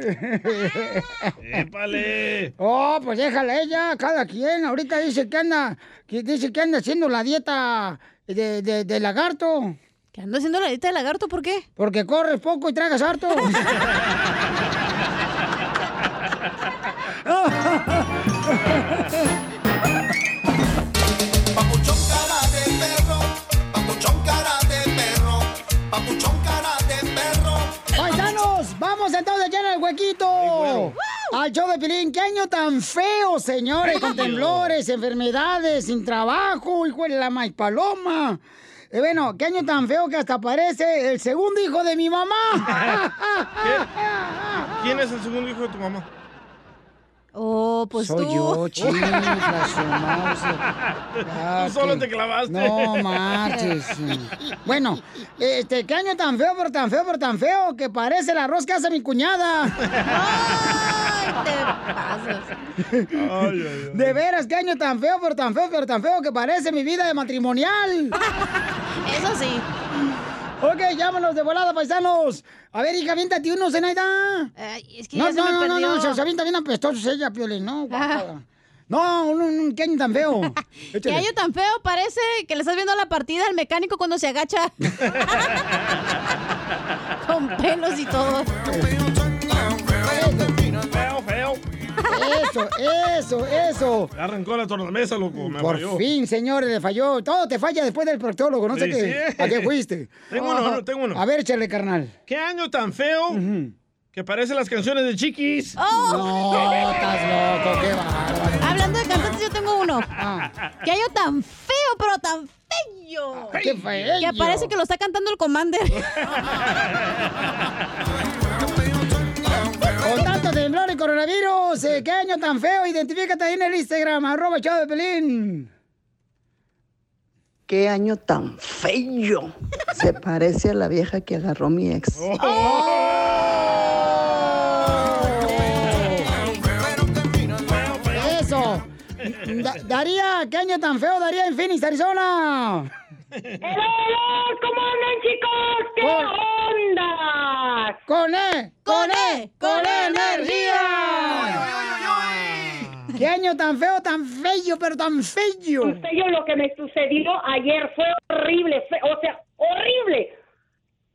¡Épale! Oh, pues déjala ella, cada quien. Ahorita dice que anda, que dice que anda haciendo la dieta de, de- de lagarto. ¿Que ando haciendo la dieta de lagarto? ¿Por qué? Porque corres poco y tragas harto. Papuchón cara de perro, papuchón cara de perro, papuchón cara de perro. Paisanos, vamos entonces ya en el huequito. Al show de Pilín, qué año tan feo, señores, con temblores, enfermedades, sin trabajo, hijo de la maíz paloma. Eh, bueno, qué año tan feo que hasta parece el segundo hijo de mi mamá. ¿Quién es el segundo hijo de tu mamá? Oh, pues Soy tú. yo, chinga su mouse. Ah, Tú solo te clavaste. No marches. Bueno, este, qué año tan feo, pero tan feo, pero tan feo, que parece el arroz que hace mi cuñada. De veras, qué año tan feo, pero tan feo, pero tan feo, que parece mi vida de matrimonial. Eso sí. Ok, llámanos de volada, paisanos. A ver, hija, aviéntate uno, Zenaida. es que no, ya se no, me no, no, perdió. no, se avienta bien apestosos ella, Piolín, no, guácala. No, un, un, qué año tan feo. ¿Qué año tan feo? Parece que le estás viendo la partida al mecánico cuando se agacha. Con pelos y todo. Eso, eso, eso. Ya arrancó la tornamesa, loco. Me Por falló. fin, señores, le falló. Todo te falla después del proctólogo. No sé qué, sí. a qué fuiste. Tengo uno, uno, tengo uno. A ver, échale, carnal. ¿Qué año tan feo que parece las canciones de Chiquis? ¡Oh! No, estás loco, qué bárbaro. Hablando de cantantes, yo tengo uno. Ah. ¿Qué año tan feo, pero tan feo? ¡Qué feo! Que parece que lo está cantando el Commander. Y coronavirus, eh, ¿qué año tan feo? Identifícate ahí en el Instagram, arroba Chavo de Pelín. Qué año tan feo. Se parece a la vieja que agarró mi ex. Eso. Da- Daría, ¿qué año tan feo daría en Phoenix, Arizona? ¿Cómo andan, chicos? ¿Qué onda? ¡Con E! ¡Con E! ¡Con E energía! ¿Qué año tan feo, tan feo, pero tan feo? Feo lo que me sucedió ayer fue horrible, o sea, horrible.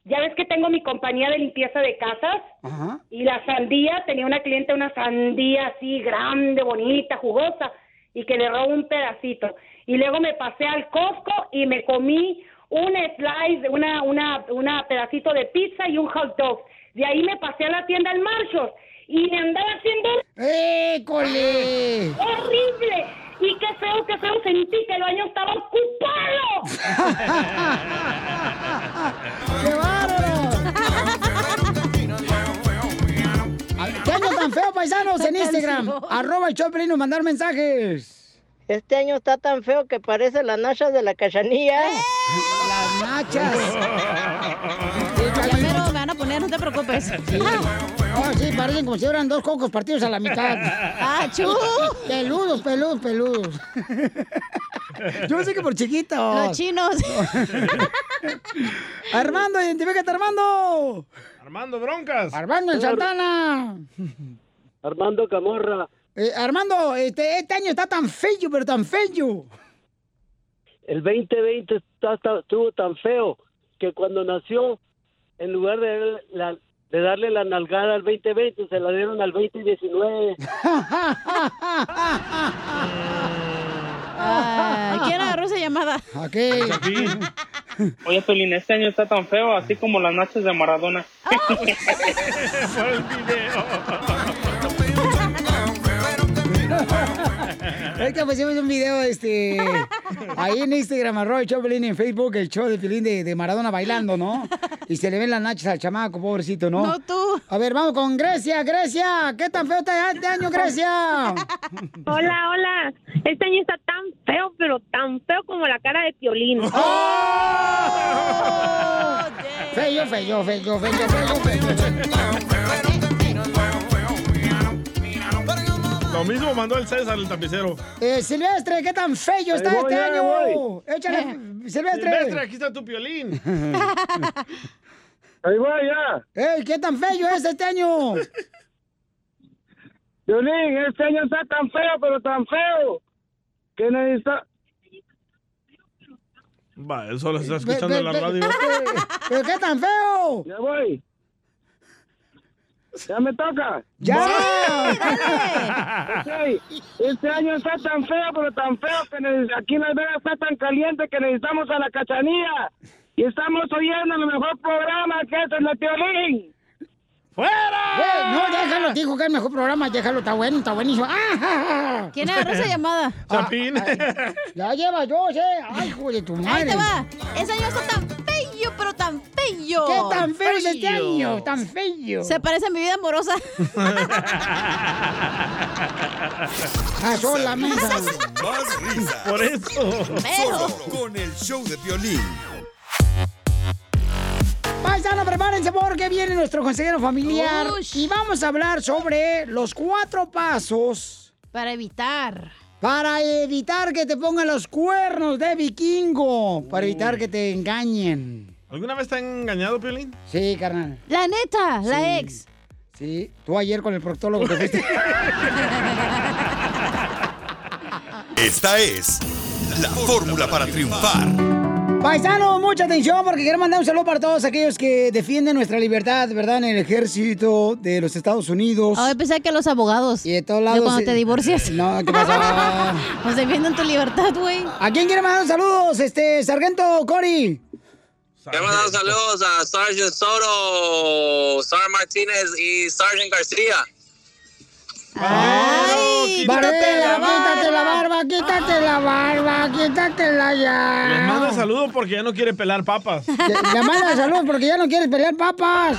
Ya ves que tengo mi compañía de limpieza de casas Ajá. y la sandía, tenía una cliente una sandía así grande, bonita, jugosa y que le robó un pedacito. Y luego me pasé al Costco y me comí un slice, una, una, una pedacito de pizza y un hot dog. De ahí me pasé a la tienda al Marshalls y me andaba haciendo... ¡École! ¡Horrible! Y qué feo, qué feo, sentí que el baño estaba ocupado. ¡Qué bárbaro! ¿Qué año tan feo, paisanos? En Instagram, arroba el Choplin, nos mandar mensajes. Este año está tan feo que parece las nachas de la cachanilla. Las nachas. Ya mero me van a poner, no te preocupes. Oh, sí, parecen como si fueran dos cocos partidos a la mitad. ¡Ah, chu! Peludos, peludos, peludos. Yo sé que por chiquitos. Los chinos. Armando, identifícate, Armando. Armando Broncas. Armando en Santana. Armando Camorra. Eh, Armando, este, este año está tan feo, pero tan feo. El 2020 está- está- estuvo tan feo que cuando nació, en lugar de, la- de darle la nalgada al 2020, se la dieron al 2019. Ah, ¿Quién agarró esa llamada? Ok. Oye, Pelín, este año está tan feo, así como las nachas de Maradona. Fue el video. Es que pusimos un video, este, ahí en Instagram, arroba el show de Piolín, en Facebook, el show de Pilín de, de Maradona bailando, ¿no? Y se le ven las nachas al chamaco, pobrecito, ¿no? No, tú. A ver, vamos con Grecia, Grecia. ¿Qué tan feo está este año, Grecia? Hola, hola. Este año está tan feo, pero tan feo como la cara de Piolín. Feo, feo, feo, feo, feo, feo. Lo mismo mandó el César, el tapicero. Eh, Silvestre, ¿qué tan feo está voy, este año? voy. Échale, Silvestre. Silvestre, aquí está tu piolín. Ahí va ya. Ey, ¿qué tan feo es este año? Violín, este año está tan feo, pero tan feo, que necesita... Va, eso lo está escuchando en la radio. ¿Pero qué tan feo? Ya voy. Ya me toca. ¡Ya! Este año está tan feo, pero tan feo que aquí en Las Vegas está tan caliente que necesitamos a la cachanilla. Y estamos oyendo el mejor programa que es el de Piolín. ¡Fuera! no, déjalo, dijo que es el mejor programa, déjalo, está bueno, está buenísimo. ¡Ah! ¿Quién agarró esa llamada? Chapín. Ya lleva dos, ¿eh? ¡Ay, hijo de tu madre! Ahí te va. Ese año está tan feo, pero tan feo. ¿Qué tan feo es este año? Tan feo. Se parece a mi vida amorosa. Ah, solamente. Más risas. Por eso. Solo con el show de violín. Paisano, prepárense porque viene nuestro consejero familiar Ush. y vamos a hablar sobre los cuatro pasos Para evitar. Para evitar que te pongan los cuernos de vikingo, para evitar que te engañen. ¿Alguna vez te han engañado, Piolín? Sí, carnal. La neta, la ex. Sí, tú ayer con el proctólogo te fuiste. Esta es la fórmula para triunfar. Paisano, mucha atención porque quiero mandar un saludo para todos aquellos que defienden nuestra libertad, ¿verdad? En el ejército de los Estados Unidos. Ay, pensé que los abogados. Y de todos De lados. cuando eh, te divorcias. No, ¿qué pasa? Pues defienden tu libertad, güey. ¿A quién quiere mandar saludos? Este, Sargento Cory. Quiero mandar saludos a Sergeant Soto, Sar Martínez y Sergeant García. ¡Ay! Barbera, quítate la barba, quítate la barba, quítatela ya. Les mando saludos porque ya no quiere pelar papas. Le, le manda saludos porque ya no quieres pelear papas.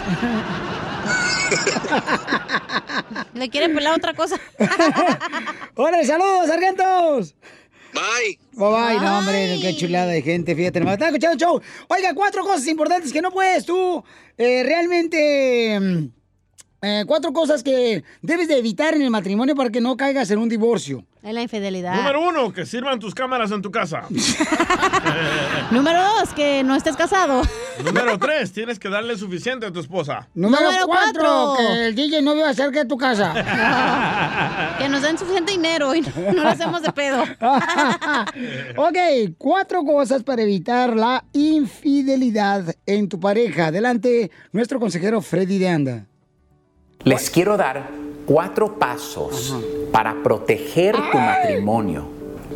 Le quieren pelar otra cosa. ¡Órale, saludos, sargentos! Bye. Bye bye, no, hombre, qué chulada de gente, fíjate, nomás. Está escuchando el show. Oiga, cuatro cosas importantes que no puedes tú eh, realmente. Eh, cuatro cosas que debes de evitar en el matrimonio para que no caigas en un divorcio. Es la infidelidad. Número uno, que sirvan tus cámaras en tu casa. Número dos, que no estés casado. Número tres, tienes que darle suficiente a tu esposa. Número, Número cuatro, cuatro. que el DJ no viva cerca de tu casa. Que nos den suficiente dinero y no lo hacemos de pedo. ok, cuatro cosas para evitar la infidelidad en tu pareja. Adelante, nuestro consejero Freddy de Anda. Les quiero dar cuatro pasos para proteger tu matrimonio.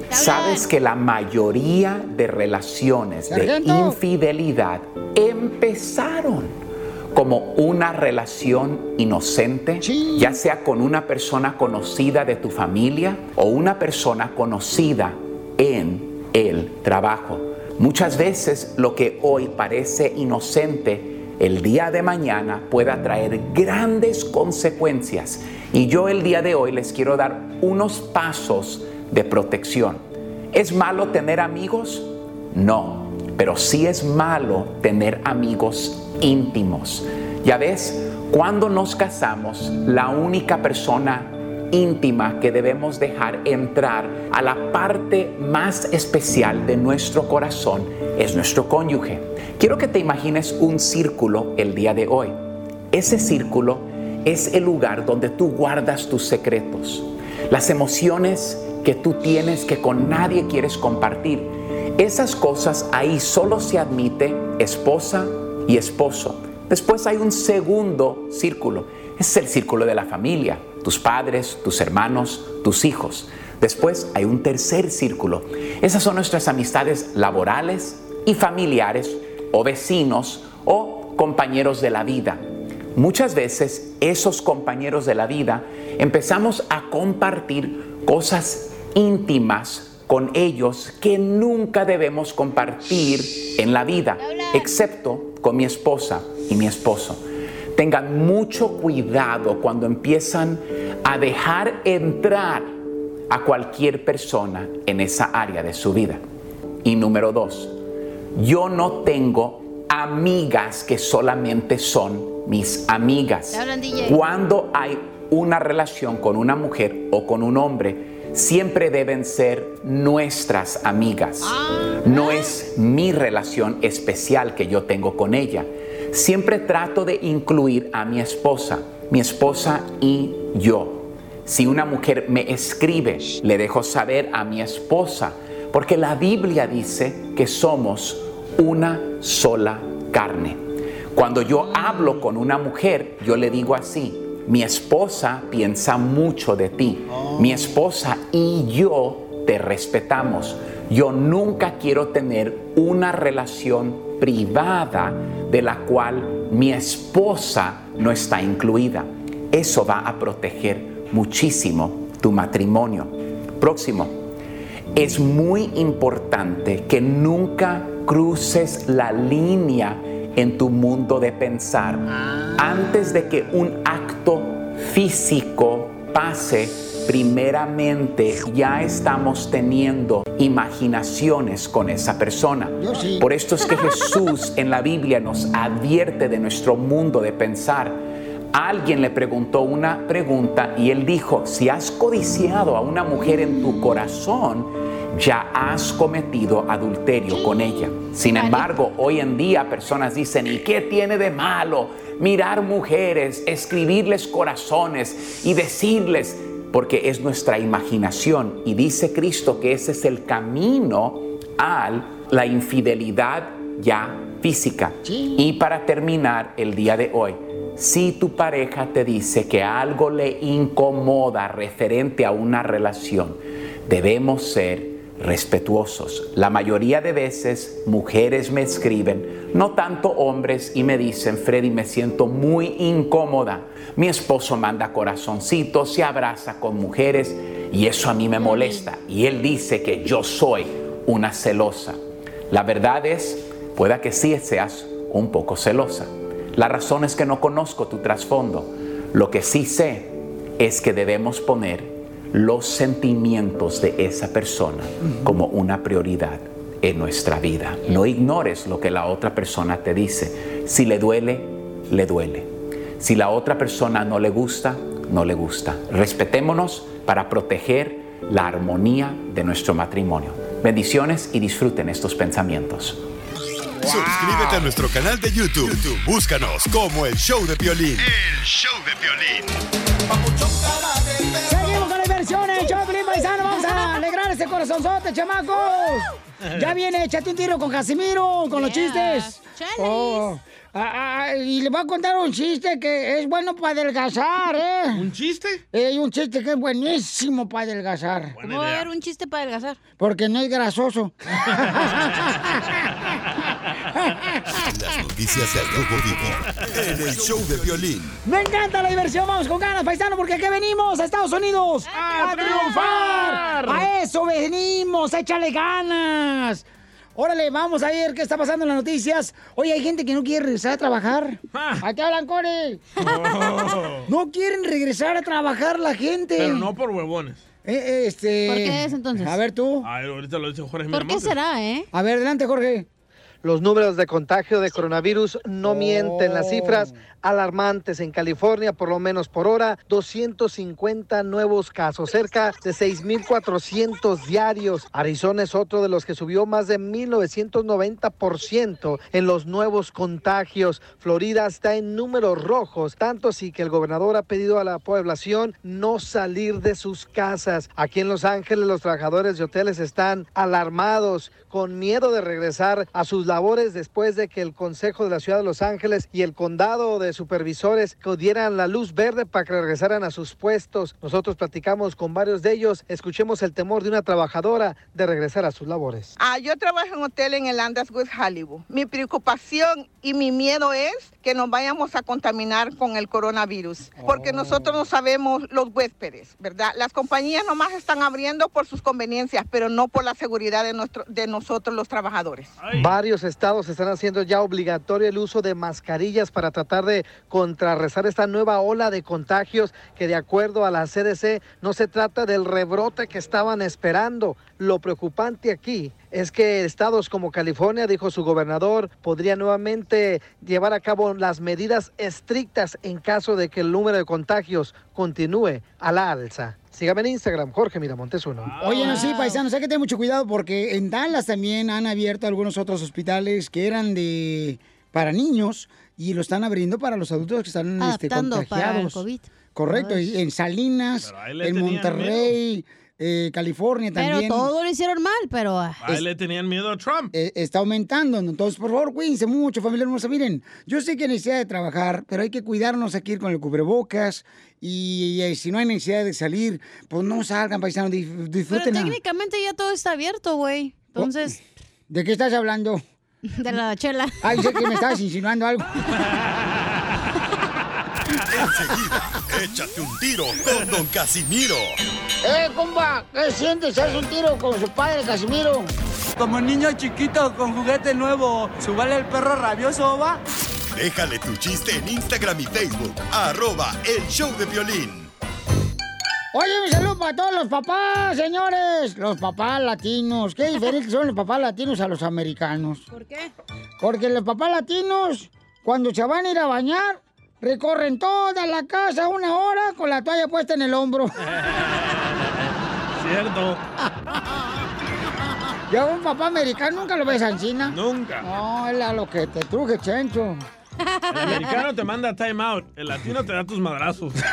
Sabes que la mayoría de relaciones de infidelidad empezaron como una relación inocente, ya sea con una persona conocida de tu familia o una persona conocida en el trabajo. Muchas veces lo que hoy parece inocente, el día de mañana pueda traer grandes consecuencias. Y yo el día de hoy les quiero dar unos pasos de protección. ¿Es malo tener amigos? No, pero sí es malo tener amigos íntimos. Ya ves, cuando nos casamos, la única persona íntima que debemos dejar entrar a la parte más especial de nuestro corazón es nuestro cónyuge. Quiero que te imagines un círculo el día de hoy. Ese círculo es el lugar donde tú guardas tus secretos, las emociones que tú tienes que con nadie quieres compartir. Esas cosas ahí solo se admite esposa y esposo. Después hay un segundo círculo. Es el círculo de la familia, tus padres, tus hermanos, tus hijos. Después hay un tercer círculo. Esas son nuestras amistades laborales y familiares o vecinos o compañeros de la vida. Muchas veces esos compañeros de la vida empezamos a compartir cosas íntimas con ellos que nunca debemos compartir en la vida, excepto con mi esposa y mi esposo. Tengan mucho cuidado cuando empiezan a dejar entrar a cualquier persona en esa área de su vida. Y número dos, yo no tengo amigas que solamente son mis amigas. Cuando hay una relación con una mujer o con un hombre, siempre deben ser nuestras amigas. No es mi relación especial que yo tengo con ella. Siempre trato de incluir a mi esposa, mi esposa y yo. Si una mujer me escribe, le dejo saber a mi esposa, porque la Biblia dice que somos una sola carne. Cuando yo hablo con una mujer, yo le digo así, mi esposa piensa mucho de ti, mi esposa y yo te respetamos. Yo nunca quiero tener una relación privada de la cual mi esposa no está incluida. Eso va a proteger muchísimo tu matrimonio. Próximo. Es muy importante que nunca cruces la línea en tu mundo de pensar antes de que un acto físico pase. Primeramente ya estamos teniendo imaginaciones con esa persona. Por esto es que Jesús en la Biblia nos advierte de nuestro mundo de pensar. Alguien le preguntó una pregunta y él dijo, si has codiciado a una mujer en tu corazón, ya has cometido adulterio con ella. Sin embargo, hoy en día personas dicen, ¿y qué tiene de malo mirar mujeres, escribirles corazones y decirles, porque es nuestra imaginación y dice Cristo que ese es el camino a la infidelidad ya física. Y para terminar el día de hoy, si tu pareja te dice que algo le incomoda referente a una relación, debemos ser respetuosos. La mayoría de veces mujeres me escriben, no tanto hombres, y me dicen, Freddy, me siento muy incómoda. Mi esposo manda corazoncitos, se abraza con mujeres y eso a mí me molesta. Y él dice que yo soy una celosa. La verdad es, pueda que sí seas un poco celosa. La razón es que no conozco tu trasfondo. Lo que sí sé es que debemos poner los sentimientos de esa persona como una prioridad en nuestra vida. No ignores lo que la otra persona te dice. Si le duele, le duele. Si la otra persona no le gusta, no le gusta. Respetémonos para proteger la armonía de nuestro matrimonio. Bendiciones y disfruten estos pensamientos. Suscríbete a nuestro canal de YouTube. YouTube, Búscanos como el show de violín. El show de violín. Las versiones, Choplin Paisano. Vamos a alegrar ese corazonzote, chamacos. Ya viene, échate un tiro con Casimiro, con los chistes. Oh. Ah, ah, y le voy a contar un chiste que es bueno para adelgazar, ¿eh? ¿Un chiste? Hay un chiste que es buenísimo para adelgazar. ¿Cómo va a haber un chiste para adelgazar? Porque no es grasoso. Las noticias del Rojo Vivo en el show de violín. Me encanta la diversión, vamos con ganas, paisano, porque aquí venimos a Estados Unidos a, triunfar. A eso venimos, échale ganas. Órale, vamos a ver qué está pasando en las noticias. Oye, hay gente que no quiere regresar a trabajar. Aquí hablan, Core. No quieren regresar a trabajar la gente. Pero no por huevones. Eh, este... ¿Por qué es entonces? A ver tú. Ay, ahorita lo dice Jorge ¿Por qué será, eh? A ver, adelante, Jorge. Los números de contagio de coronavirus no mienten. Las cifras alarmantes en California, por lo menos por hora, 250 nuevos casos, cerca de 6.400 diarios. Arizona es otro de los que subió más de 1.990% en los nuevos contagios. Florida está en números rojos, tanto así que el gobernador ha pedido a la población no salir de sus casas. Aquí en Los Ángeles los trabajadores de hoteles están alarmados, con miedo de regresar a sus labores después de que el Consejo de la Ciudad de Los Ángeles y el condado de supervisores dieran la luz verde para que regresaran a sus puestos. Nosotros platicamos con varios de ellos. Escuchemos el temor de una trabajadora de regresar a sus labores. Ah, yo trabajo en hotel en el Andaswood Hollywood. Mi preocupación y mi miedo es que nos vayamos a contaminar con el coronavirus, porque nosotros no sabemos los huéspedes, ¿verdad? Las compañías nomás están abriendo por sus conveniencias, pero no por la seguridad de, nuestro, de nosotros los trabajadores. Varios estados están haciendo ya obligatorio el uso de mascarillas para tratar de contrarrestar esta nueva ola de contagios que de acuerdo a la CDC no se trata del rebrote que estaban esperando. Lo preocupante aquí es que estados como California, dijo su gobernador, podría nuevamente llevar a cabo las medidas estrictas en caso de que el número de contagios continúe a la alza. Sígame en Instagram, Jorge Miramontes uno. Oye, no, sí, paisanos, hay que tener mucho cuidado porque en Dallas también han abierto algunos otros hospitales que eran de para niños y lo están abriendo para los adultos que están este, Adaptando para el contagiados. COVID. Correcto, Ay. y en Salinas, en Monterrey, eh, California Pero también. todo lo hicieron mal, pero... ah, él le tenían miedo a Trump. eh, está aumentando. Entonces, por favor, cuídense mucho, familia hermosa. Miren, yo sé que hay necesidad de trabajar, pero hay que cuidarnos aquí con el cubrebocas. Y, si no hay necesidad de salir, pues no salgan, paisanos, Pero disfruten. a- técnicamente ya todo está abierto, güey. Entonces, ¿De qué estás hablando? de la chela. Ay, sé que me estabas insinuando algo. Enseguida, échate un tiro con Don Casimiro. ¡Eh, compa! ¿Qué sientes? ¿Haz un tiro con su padre, Casimiro? Como niño chiquito con juguete nuevo, ¿subale el perro rabioso, va? Déjale tu chiste en Instagram y Facebook. Arroba el show de violín. Oye, un saludo para todos los papás, señores. Los papás latinos. Qué diferentes son los papás latinos a los americanos. ¿Por qué? Porque los papás latinos, cuando se van a ir a bañar, recorren toda la casa una hora con la toalla puesta en el hombro. Cierto. Yo un papá americano nunca lo ves a China. Nunca. No, es a lo que te truje, chencho. El americano te manda time out. El latino te da tus madrazos.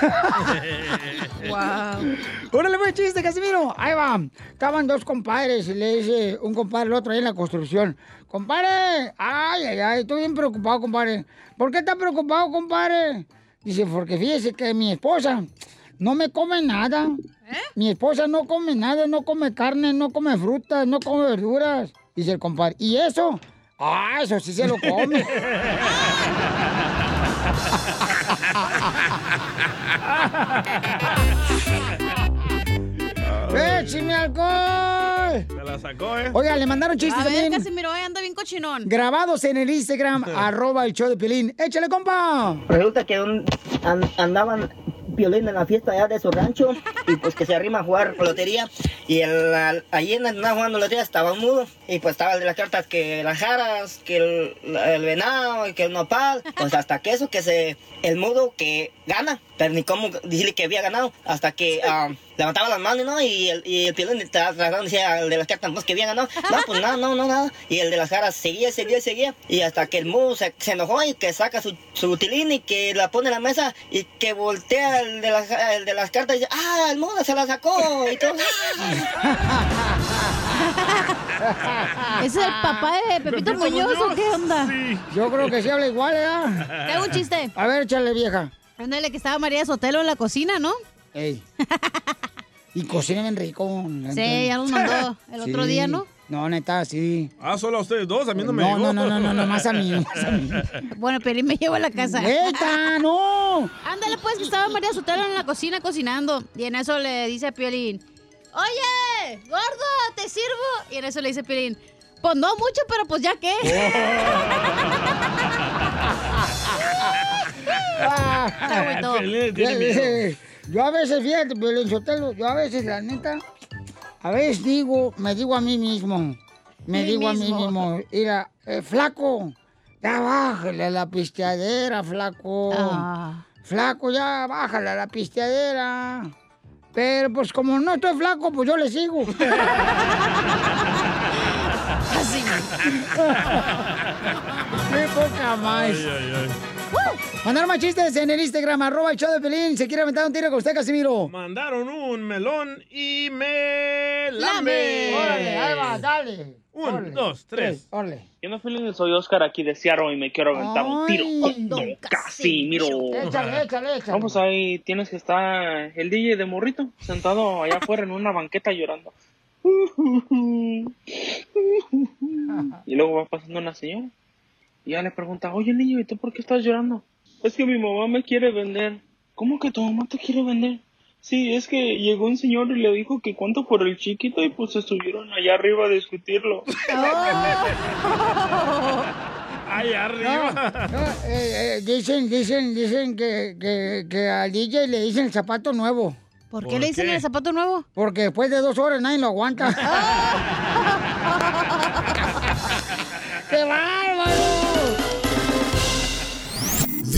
Wow. Órale, pues, chiste, Casimiro. Ahí va. Estaban dos compadres y le dice un compadre al otro ahí en la construcción. Compadre, ay, ay, ay, estoy bien preocupado, compadre. ¿Por qué está preocupado, compadre? Dice, porque fíjese que mi esposa no me come nada. Mi esposa no come nada, no come carne, no come frutas, no come verduras. Dice el compadre, ¿y eso? Ah, eso sí se lo come. ¡Écheme alcohol! Se la sacó, ¿eh? Oiga, le mandaron chistes A ver, también. Casimiro, anda bien cochinón. Grabados en el Instagram, arroba el show de Pelín. ¡Échale, compa! Resulta que un- an- andaban violín en la fiesta allá de su rancho y pues que se arrima a jugar lotería. Y el, al- allí en andaba jugando lotería estaba un mudo y pues estaba de las cartas que las jaras, que el, el venado y que el nopal, pues hasta que eso que se el mudo que gana, pero ni cómo decirle que había ganado hasta que ah, levantaba las manos ¿no? y el, y el tratando decía al de las cartas pues, que había ganado, no pues nada, no, no, nada y el de las jaras seguía, seguía, seguía y hasta que el mudo se, se enojó y que saca su, su tilín y que la pone en la mesa y que voltea el de las, el de las cartas y dice, ah, el mudo se la sacó y todo. ¿Es el papá de Pepito, Pepito Muñoz, o qué onda? Yo creo que sí habla igual, ¿eh? Tengo un chiste. A ver, échale, vieja. Ándale, que estaba María Sotelo en la cocina, ¿no? Ey. Y cocina bien rico. Sí, ya nos mandó el otro día, ¿no? No, neta, sí. Ah, solo a ustedes dos, a mí no me No, llegó. no, no, no, no, no, más a mí, más a mí. Bueno, Pelín me llevó a la casa. ¡Neta, no! Ándale, pues, que estaba María Sotelo en la cocina cocinando. Y en eso le dice a Piolín, oye, gordo, ¿te sirvo? Y en eso le dice Piolín, pues no mucho, pero pues ya qué. Está Yo a veces, fíjate, Piolín Sotelo, yo a veces, la neta, a veces digo, me digo a mí mismo, me Mí digo a mí mismo. mismo, mira, eh, flaco, ya bájale a la pisteadera, flaco. Ah. Flaco, ya bájale a la pisteadera. Pero pues como no estoy flaco, pues yo le sigo. Así. Qué poca más. Ay, ay, ay. Mandar más chistes en el Instagram, arroba el show de Pelín. Se quiere aventar un tiro con usted, Casimiro. Mandaron un melón y me lambe. Órale, ahí va, dale. Un, dos, tres. Órale. Yo no Feliz, soy Oscar aquí de Seattle y me quiero aventar un tiro con Don Casimiro. Échale, échale, échale. Vamos ahí, tienes que estar el DJ de morrito sentado allá afuera en una banqueta llorando. Y luego va pasando una señora y ya le pregunta, oye niño, ¿y tú por qué estás llorando? Es que mi mamá me quiere vender. ¿Cómo que tu mamá te quiere vender? Sí, es que llegó un señor y le dijo que cuánto por el chiquito y pues se subieron allá arriba a discutirlo. Ahí arriba. No, eh, eh, dicen, dicen, dicen que, que, que al DJ le dicen el zapato nuevo. ¿Por qué le dicen el zapato nuevo? Porque después de dos horas nadie lo aguanta. ¡Qué bárbaro!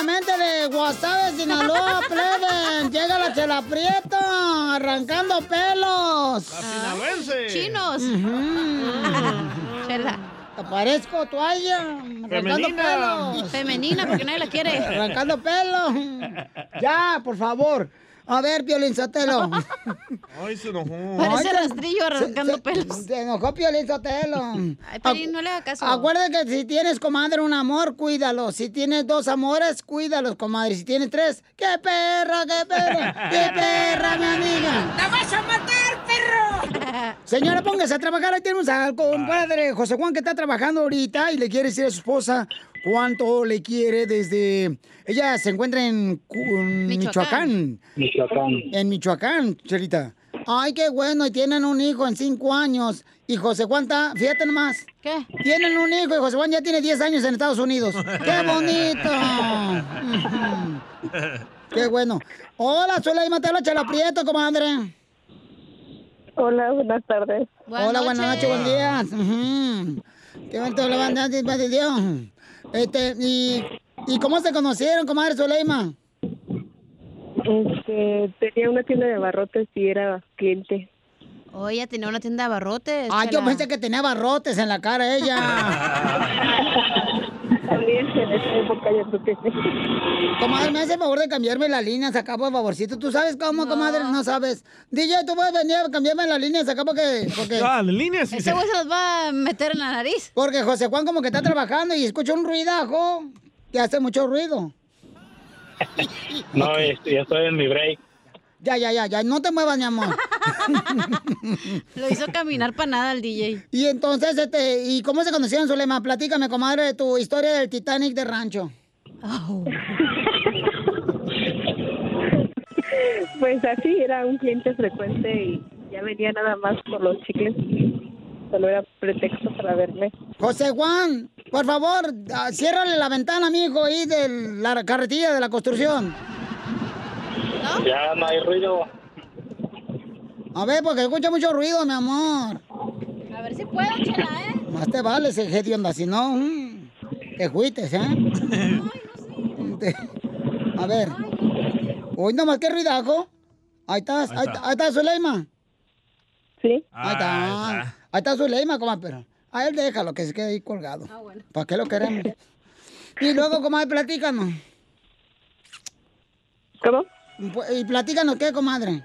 Directamente de Guasave, Sinaloa, plebe. Llega la chela prieto, arrancando pelos. La sinaloense. Chinos. Chela. Aparezco toalla, arrancando pelos. Femenina, porque nadie la quiere. Arrancando pelos. Ya, por favor. A ver, Piolín Sotelo. Ay, se enojó. Parece Ay, rastrillo arrancando se- pelos. Se enojó Piolín Sotelo. Ay, Pelín, no le haga caso. Acuérdate que si tienes, comadre, un amor, cuídalo. Si tienes dos amores, cuídalos, comadre. Si tienes tres, ¡qué perra, qué perra! ¡Qué perra, mi amiga! ¡La vas a matar, perro! Señora, póngase a trabajar. Ahí tenemos al compadre José Juan que está trabajando ahorita y le quiere decir a su esposa cuánto le quiere desde... Ella se encuentra en Michoacán. Michoacán. En Michoacán, Chelita. Ay, qué bueno, y tienen un hijo en cinco años. Y José Juan está, fíjate nomás. ¿Qué? Tienen un hijo y José Juan ya tiene 10 años en Estados Unidos. ¡Qué bonito! ¡Qué bueno! Hola, soy la Matela Chela Prieto, comadre. Hola, buenas tardes. Hola, buenas noches, buen día. Ujú. Qué bonito le van a dar, de Dios. Este, y, ¿y cómo se conocieron, comadre Soleima? Este, tenía una tienda de barrotes y era cliente. Oh, ella tenía una tienda de abarrotes. Ah, yo pensé que tenía barrotes en la cara ella. También en esa época yo creo que sí. Comadre, me hace el favor de cambiarme las líneas acá, por favorcito. ¿Tú sabes cómo, comadre? No sabes. DJ, ¿tú puedes venir a cambiarme las líneas acá porque... porque... Ah, la línea sí Ese se- güey se los va a meter en la nariz. Porque José Juan como que está trabajando y escucha un ruidajo que hace mucho ruido. No, este, ya estoy en mi break. Ya, ya, ya, ya, no te muevas, mi amor. Lo hizo caminar para nada el DJ. y entonces, este, ¿y cómo se conocieron, Zulema? Platícame, comadre, de tu historia del Titanic de rancho. Pues así, era un cliente frecuente y ya venía nada más por los chicles y solo era pretexto para verme. José Juan, por favor, ah, ciérrale la ventana, amigo, ahí de la carretilla de la construcción. Ya no hay ruido. A ver, porque escucha mucho ruido, mi amor. A ver si puedo, chela, ¿eh? Más te vale ese onda, si no... mm. Te juites, ¿eh? Te- A ver. Hoy nomás qué ruidajo. Ahí estás, Ahí ahí está. está, ahí está Zuleima. Sí. Ahí está. Ahí está Zuleima, comadre. pero A él déjalo que se quede ahí colgado. ¿Para qué lo queremos? Y luego, comadre, platícanos. ¿Cómo? Y platícanos, ¿qué, comadre?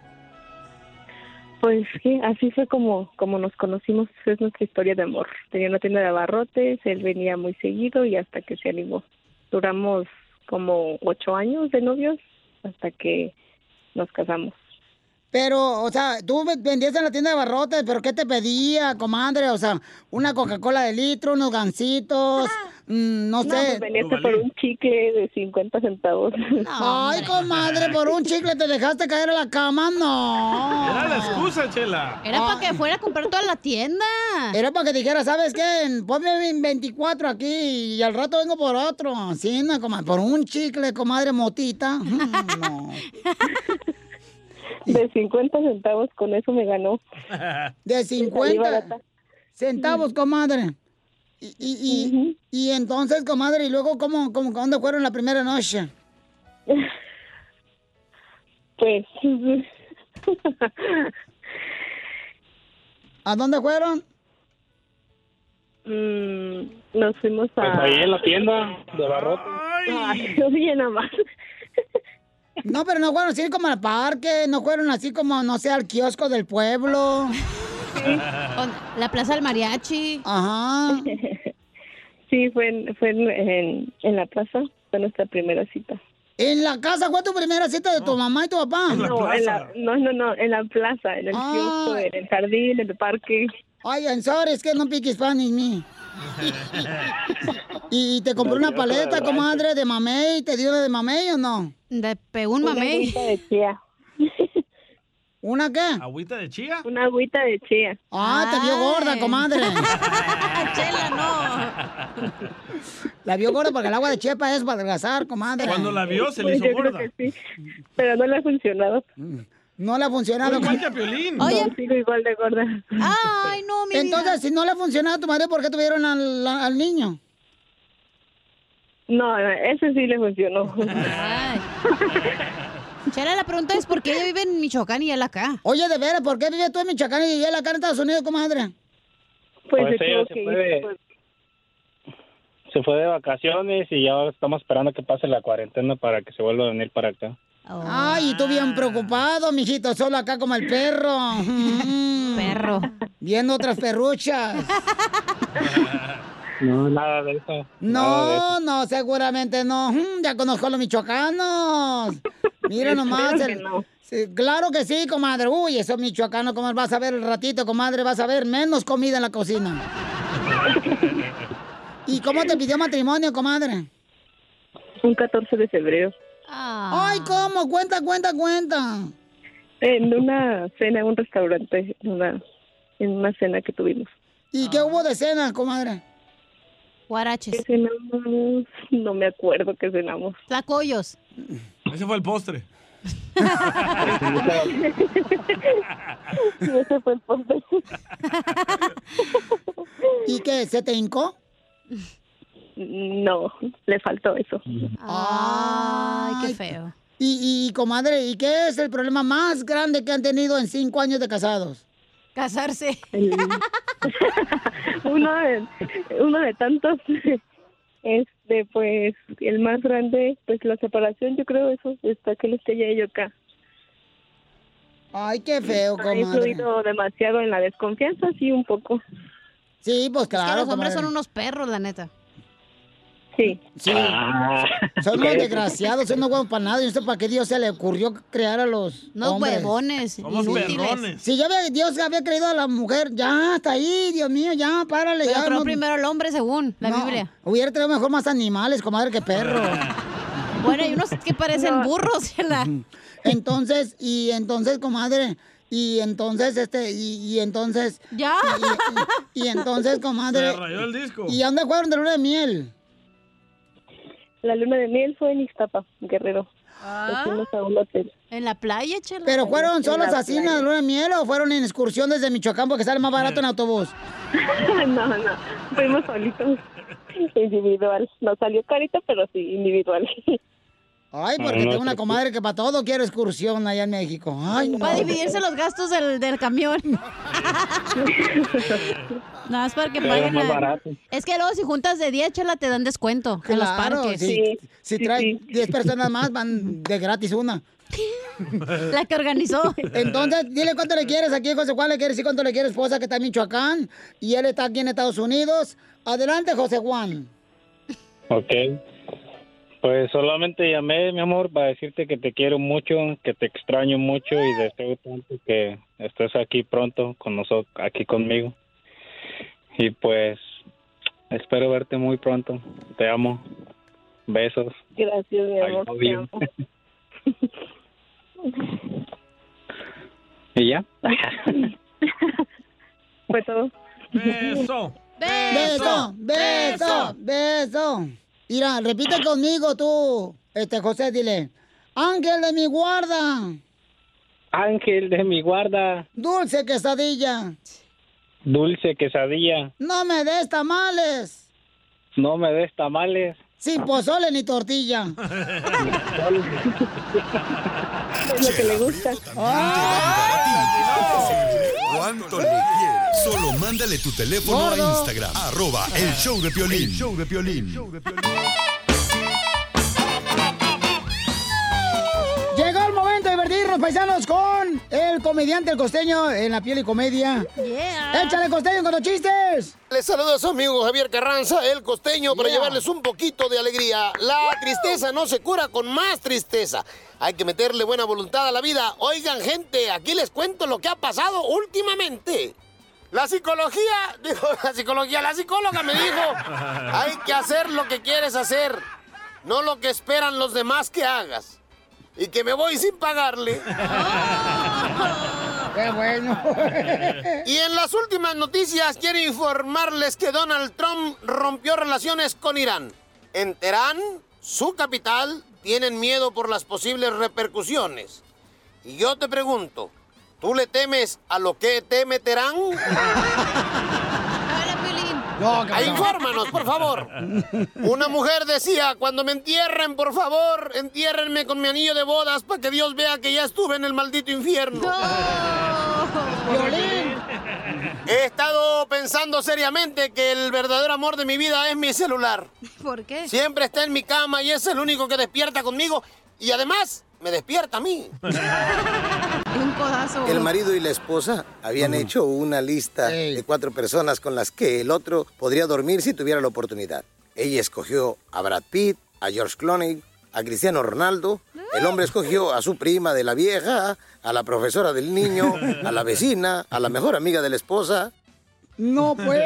Pues sí, así fue como, como nos conocimos, es nuestra historia de amor. Tenía una tienda de abarrotes, él venía muy seguido y hasta que se animó. Duramos como ocho años de novios hasta que nos casamos. Pero, o sea, tú ve- vendías en la tienda de barrotes, pero ¿qué te pedía, comadre? O sea, una Coca-Cola de litro, unos gancitos, mm, no No, sé. pues venías por un chicle de 50 centavos. Ay, comadre, por un chicle te dejaste caer a la cama, no. Era la excusa, Chela. Era para que fuera a comprar toda la tienda. Era para que dijera, ¿sabes qué? Ponme 24 aquí y al rato vengo por otro. Sí, no, comadre, por un chicle, comadre motita. Mm, no. De 50 centavos, con eso me ganó. De Salí 50 barata. centavos, comadre. Y, y, y, y entonces, comadre, ¿y luego cómo, cómo, dónde fueron la primera noche? Pues... ¿A dónde fueron? Mm, nos fuimos a... Pues ahí en la tienda de barrotes. Ay, oye, nada más. No, pero no fueron así como al parque, no fueron así como, no sé, al kiosco del pueblo. La plaza del mariachi. Ajá. Sí, fue en, fue en, en, en la plaza, fue nuestra primera cita. ¿En la casa fue tu primera cita de tu mamá y tu papá? No, en la, no, no, no, en la plaza, en el Ah. kiosco, en el jardín, en el parque. Ay, I'm sorry, es que no pique Spanish me. ¿Y te compró una paleta, comadre, de mamey? ¿Te dio de mamey o no? De pegó un mamey. agüita de chía. ¿Una qué? ¿Agüita de chía? Una agüita de chía. Ah, te vio gorda, comadre. Chela, no. La vio gorda porque el agua de chepa es para adelgazar, comadre. Cuando la vio, se le Pues hizo yo creo gorda. que sí, pero no le ha funcionado. No le ha funcionado. Igual que a Piolín. No, sigo igual de gorda. Ay, no, mi Entonces, si no le ha funcionado a tu madre, ¿por qué tuvieron al, al niño? No, ese sí le funcionó. Ay. Chela, la pregunta es por qué ella vive en Michoacán y él acá. Oye, de veras, ¿por qué vives tú en Michoacán y él acá en Estados Unidos, comadre? Pues, Pues ella se que fue de- pues, Se fue de vacaciones y ya estamos esperando que pase la cuarentena para que se vuelva a venir para acá. Ay, y tú bien preocupado, mijito, solo acá como el perro. Perro. Viendo otras perruchas. No, nada de eso. nada de eso. No, no, seguramente no. Mm, Ya conozco a los michoacanos. Mira nomás. que el- no. Sí, claro que sí, comadre. Uy, esos michoacanos, como vas a ver el ratito, comadre, vas a ver menos comida en la cocina. ¿Y cómo te pidió matrimonio, comadre? un 14 de febrero. Ay, ¿cómo? Cuenta, cuenta, cuenta. En una cena en un restaurante, en una, en una cena que tuvimos. ¿Y qué hubo de cena, comadre? Guaraches. ¿Qué cenamos? No me acuerdo qué cenamos. Tlacoyos. Ese fue el postre. Y ese fue el postre. ¿Y qué? ¿Se te hincó? No, le faltó eso. Ay, qué feo. Y, y, comadre, ¿y qué es el problema más grande que han tenido en cinco años de casados? Casarse. uno de, uno de tantos. Este, pues, el más grande, pues la separación, yo creo eso, está que él esté allá y yo acá. Ay, qué feo, Ha comadre. influido demasiado en la desconfianza, sí, un poco. Sí, pues Es que claro. los hombres comadre. son unos perros, la neta. Sí. Sí. Ah. Son unos desgraciados, son unos huevos para nada. Yo no sé para qué Dios se le ocurrió crear a los Unos hombres. huevones Somos perrones. Si ya había, Dios había creído a la mujer, ya, hasta ahí, Dios mío, ya, párale, Pero ya. creó no- primero el hombre, según la no, Biblia. Hubiera tenido mejor más animales, comadre, que perro. Bueno, hay unos que parecen No. burros, Chela. Entonces, y entonces, comadre, y entonces, este, y, y entonces, Ya. y, y- y entonces, comadre, Se rayó el disco. ¿y dónde fueron de luna de miel? La luna de miel fue en Ixtapa, Guerrero. Ah. Nos fuimos a un hotel. En la playa, Chela. ¿Pero fueron en solos la así en la luna de miel o fueron en excursión desde Michoacán porque sale más barato en autobús? no, no, fuimos solitos. individual. Nos salió carito, pero sí, individual. Ay, porque No, tengo una comadre que para todo quiere excursión allá en México. Ay, no. Para dividirse los gastos del, del camión. no, es para que paguen. más la- barato. Es que luego si juntas de 10, chela, te dan descuento en los Claro, parques. si, si trae 10 personas más, van de gratis una. La que organizó. Entonces, dile cuánto le quieres aquí, José Juan, le quieres decir cuánto le quiere esposa que está en Michoacán y él está aquí en Estados Unidos. Adelante, José Juan. Ok. Pues solamente llamé, mi amor, para decirte que te quiero mucho, que te extraño mucho y deseo tanto que estés aquí pronto con nosotros, aquí conmigo. Y pues espero verte muy pronto. Te amo. Besos. Gracias, mi I amor. te you. amo. ¿Y ya? Fue todo. Beso. Beso, beso, beso. Mira, repite conmigo tú, este José, dile. Ángel de mi guarda, Ángel de mi guarda, dulce quesadilla, dulce quesadilla, no me des tamales, no me des tamales. sin pozole ni tortilla. Es lo que le gusta. ¿Cuánto le quieres? Solo mándale tu teléfono Gordo. a Instagram. Arroba el show de Piolín. El show de Piolín. Llegó el momento de divertirnos, paisanos, con el comediante El Costeño en la piel y comedia. ¡Échale, Costeño, con los chistes! Les saluda a su amigo Javier Carranza, el costeño, para Yeah. llevarles un poquito de alegría. La tristeza no se cura con más tristeza. Hay que meterle buena voluntad a la vida. Oigan, gente, aquí les cuento lo que ha pasado últimamente. La psicología, dijo la psicología, la psicóloga me dijo, hay que hacer lo que quieres hacer, no lo que esperan los demás que hagas. Y que me voy sin pagarle. ¡Qué bueno! Y en las últimas noticias quiero informarles que Donald Trump rompió relaciones con Irán. En Teherán, su capital, tienen miedo por las posibles repercusiones. Y yo te pregunto, ¿tú le temes a lo que teme Teherán? No, Ahí infórmanos, por favor. Una mujer decía, cuando me entierren, por favor, entiérrenme con mi anillo de bodas para que Dios vea que ya estuve en el maldito infierno. He estado pensando seriamente que el verdadero amor de mi vida es mi celular. ¿Por qué? Siempre está en mi cama y es el único que despierta conmigo y además me despierta a mí. Codazo. El marido y la esposa habían hecho una lista de cuatro personas con las que el otro podría dormir si tuviera la oportunidad. Ella escogió a Brad Pitt, a George Clooney, a Cristiano Ronaldo. El hombre escogió a su prima de la vieja, a la profesora del niño, a la vecina, a la mejor amiga de la esposa. ¡No, pues!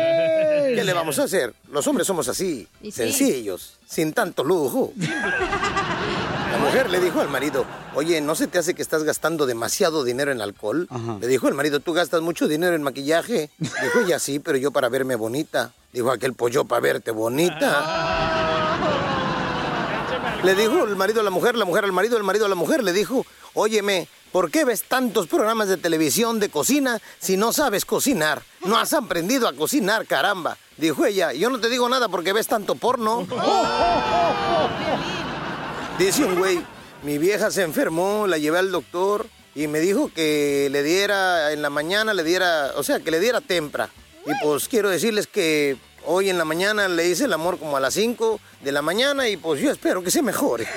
¿Qué le vamos a hacer? Los hombres somos así, Y sí. sencillos, sin tanto lujo. La mujer le dijo al marido, oye, ¿no se te hace que estás gastando demasiado dinero en alcohol? Le dijo el marido, ¿tú gastas mucho dinero en maquillaje? Dijo ella, sí, pero yo para verme bonita. Dijo aquel pollo para verte bonita. Le dijo el marido a la mujer, la mujer al marido, el marido a la mujer. Le dijo, óyeme, ¿por qué ves tantos programas de televisión de cocina si no sabes cocinar? No has aprendido a cocinar, caramba. Dijo ella, yo no te digo nada porque ves tanto porno. Dice un güey, mi vieja se enfermó, la llevé al doctor y me dijo que le diera en la mañana, le diera, o sea, que le diera tempra. Y pues quiero decirles que hoy en la mañana le hice el amor como a las 5 de la mañana y pues yo espero que se mejore.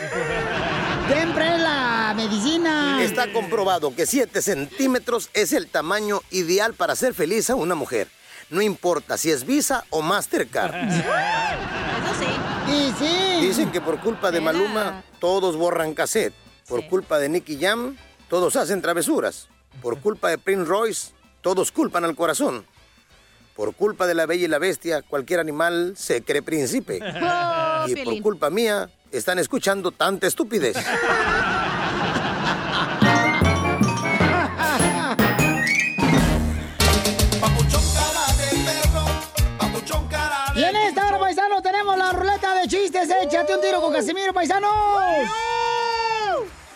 Siempre la medicina. Está comprobado que 7 centímetros es el tamaño ideal para hacer feliz a una mujer. No importa si es Visa o Mastercard. Eso sí. Y sí. Dicen que por culpa de Maluma todos borran cassette. Por culpa de Nicky Jam todos hacen travesuras. Por culpa de Prince Royce todos culpan al corazón. Por culpa de la bella y la bestia cualquier animal se cree príncipe. Oh, y por culpa mía están escuchando tanta estupidez. chistes. Échate un tiro con Casimiro, paisanos.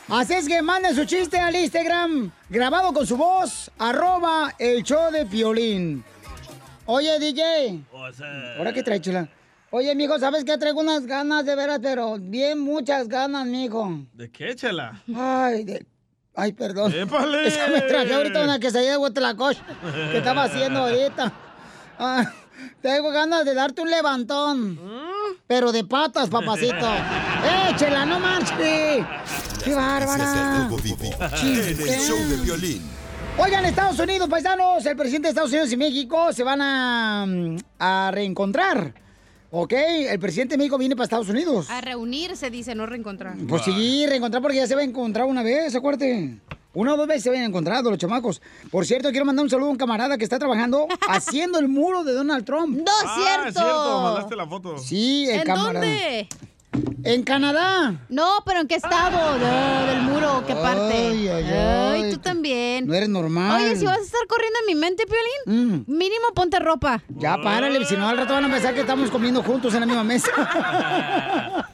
Así es que manden su chiste al Instagram, grabado con su voz, arroba el show de Piolín. Oye, DJ, ¿ahora qué trae, chula? Oye, mijo, ¿sabes qué? Traigo unas ganas de veras, pero bien muchas ganas, mijo. ¿De qué, chela? Ay, de... Ay, perdón. ¡Épale! Es que me traje ahorita una quesadilla de huetlacoche que estaba haciendo ahorita. Ah, tengo ganas de darte un levantón. Pero de patas, papacito. ¡Échela, no marches! ¡Qué bárbara! En el show de violín. Oigan, Estados Unidos, paisanos, el presidente de Estados Unidos y México se van a, a reencontrar. ¿Ok? El presidente de México viene para Estados Unidos. A reunirse, dice, no reencontrar. Pues sí, reencontrar porque ya se va a encontrar una vez, acuérdate. Una o dos veces se habían encontrado los chamacos. Por cierto, quiero mandar un saludo a un camarada que está trabajando haciendo el muro de Donald Trump. ¡No Ah, es cierto, mandaste la foto. Sí, el ¿En camarada. dónde? En Canadá. No, pero ¿en qué estado? No, del muro, ¿qué parte? Ay, ay, ay. tú también. No eres normal. Oye, si vas a estar corriendo en mi mente, Piolín, mínimo ponte ropa. Ya párale, si no al rato van a pensar que estamos comiendo juntos en la misma mesa.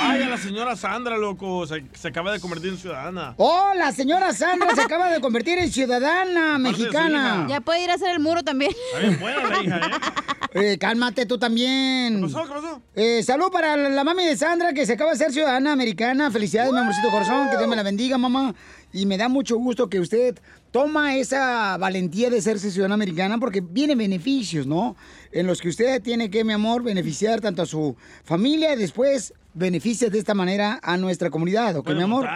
Ay, a la señora Sandra, loco. Se, se acaba de convertir en ciudadana. Oh, la señora Sandra se acaba de convertir en ciudadana mexicana. Ya puede ir a hacer el muro también. Está bien buena la hija, ¿eh? Eh, cálmate tú también. ¿Qué pasó? ¿Qué pasó? Eh, salud para la, la mami de Sandra que se acaba de ser ciudadana americana. Felicidades, mi amorcito corazón. Que Dios me la bendiga, mamá. Y me da mucho gusto que usted toma esa valentía de serse ciudadana americana porque viene beneficios, ¿no? En los que usted tiene que, mi amor, beneficiar tanto a su familia y después beneficia de esta manera a nuestra comunidad, ¿ok, mi amor?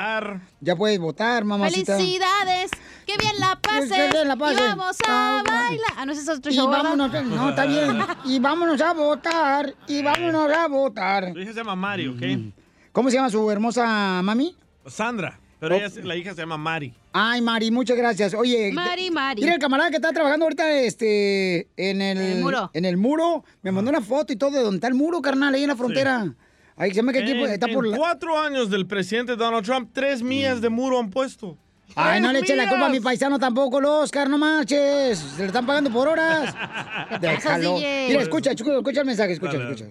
Ya puedes votar, mamacita. ¡Felicidades! ¡Qué bien la pases! Qué bien la pases. Y vamos a Ah, bailar. Ah, no, ese es otro no, está bien. Y vámonos a votar. Y vámonos a votar. Su hija se llama Mari, ¿ok? ¿Cómo se llama su hermosa mami? Sandra. Pero ella, la hija se llama Mari. Ay, Mari, muchas gracias. Oye, Mari, Mari. Mira el camarada que está trabajando ahorita este, en el, el muro. En el muro. Me mandó una foto y todo de donde está el muro, carnal, ahí en la frontera. Ahí se llama que aquí En, pues, en la... cuatro años del presidente Donald Trump, tres millas de muro han puesto. Ay, no le ¡Tres eche la culpa a mi paisano tampoco, los Oscar, no marches. Se le están pagando por horas. Déjalo. Mira, escucha, escucha, escucha el mensaje, escucha, Dale, escucha.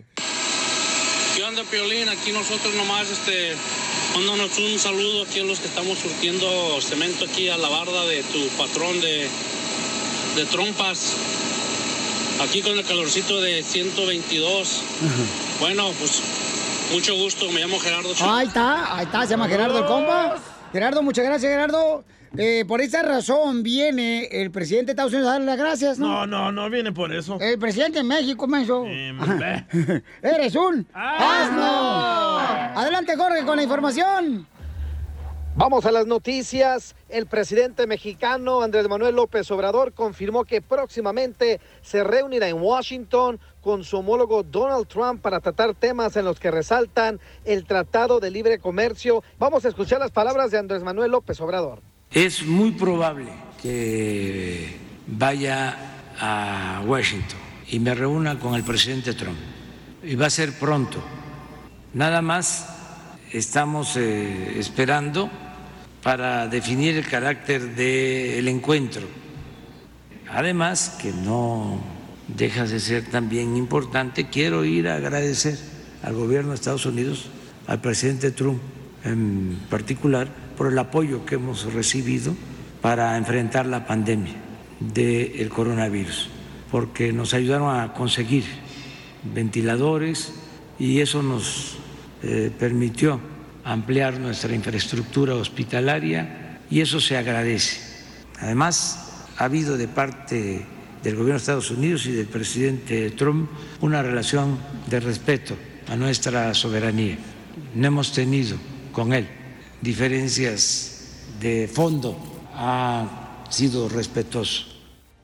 ¿Qué onda, Piolín? Aquí nosotros nomás, este, mándanos un saludo aquí a los que estamos surtiendo cemento aquí a la barda de tu patrón de, de trompas. Aquí con el calorcito de 122. Bueno, pues mucho gusto, me llamo Gerardo. Ahí está, ahí está, se llama Gerardo el compa. Gerardo, muchas gracias, Gerardo. Eh, por esa razón viene el presidente de Estados Unidos a darle las gracias, ¿no? No, no, no viene por eso. El presidente de México, menso. ve. Eres un asno. Adelante, Jorge, con la información. Vamos a las noticias. El presidente mexicano Andrés Manuel López Obrador confirmó que próximamente se reunirá en Washington con su homólogo Donald Trump para tratar temas en los que resaltan el Tratado de Libre Comercio. Vamos a escuchar las palabras de Andrés Manuel López Obrador. Es muy probable que vaya a Washington y me reúna con el presidente Trump. Y va a ser pronto. Nada más estamos eh, esperando para definir el carácter del encuentro. Además, que no deja de ser también importante, quiero ir a agradecer al gobierno de Estados Unidos, al presidente Trump en particular, por el apoyo que hemos recibido para enfrentar la pandemia del coronavirus, porque nos ayudaron a conseguir ventiladores y eso nos eh, permitió ampliar nuestra infraestructura hospitalaria y eso se agradece. Además, ha habido de parte del gobierno de Estados Unidos y del presidente Trump una relación de respeto a nuestra soberanía. No hemos tenido con él diferencias de fondo, ha sido respetuoso.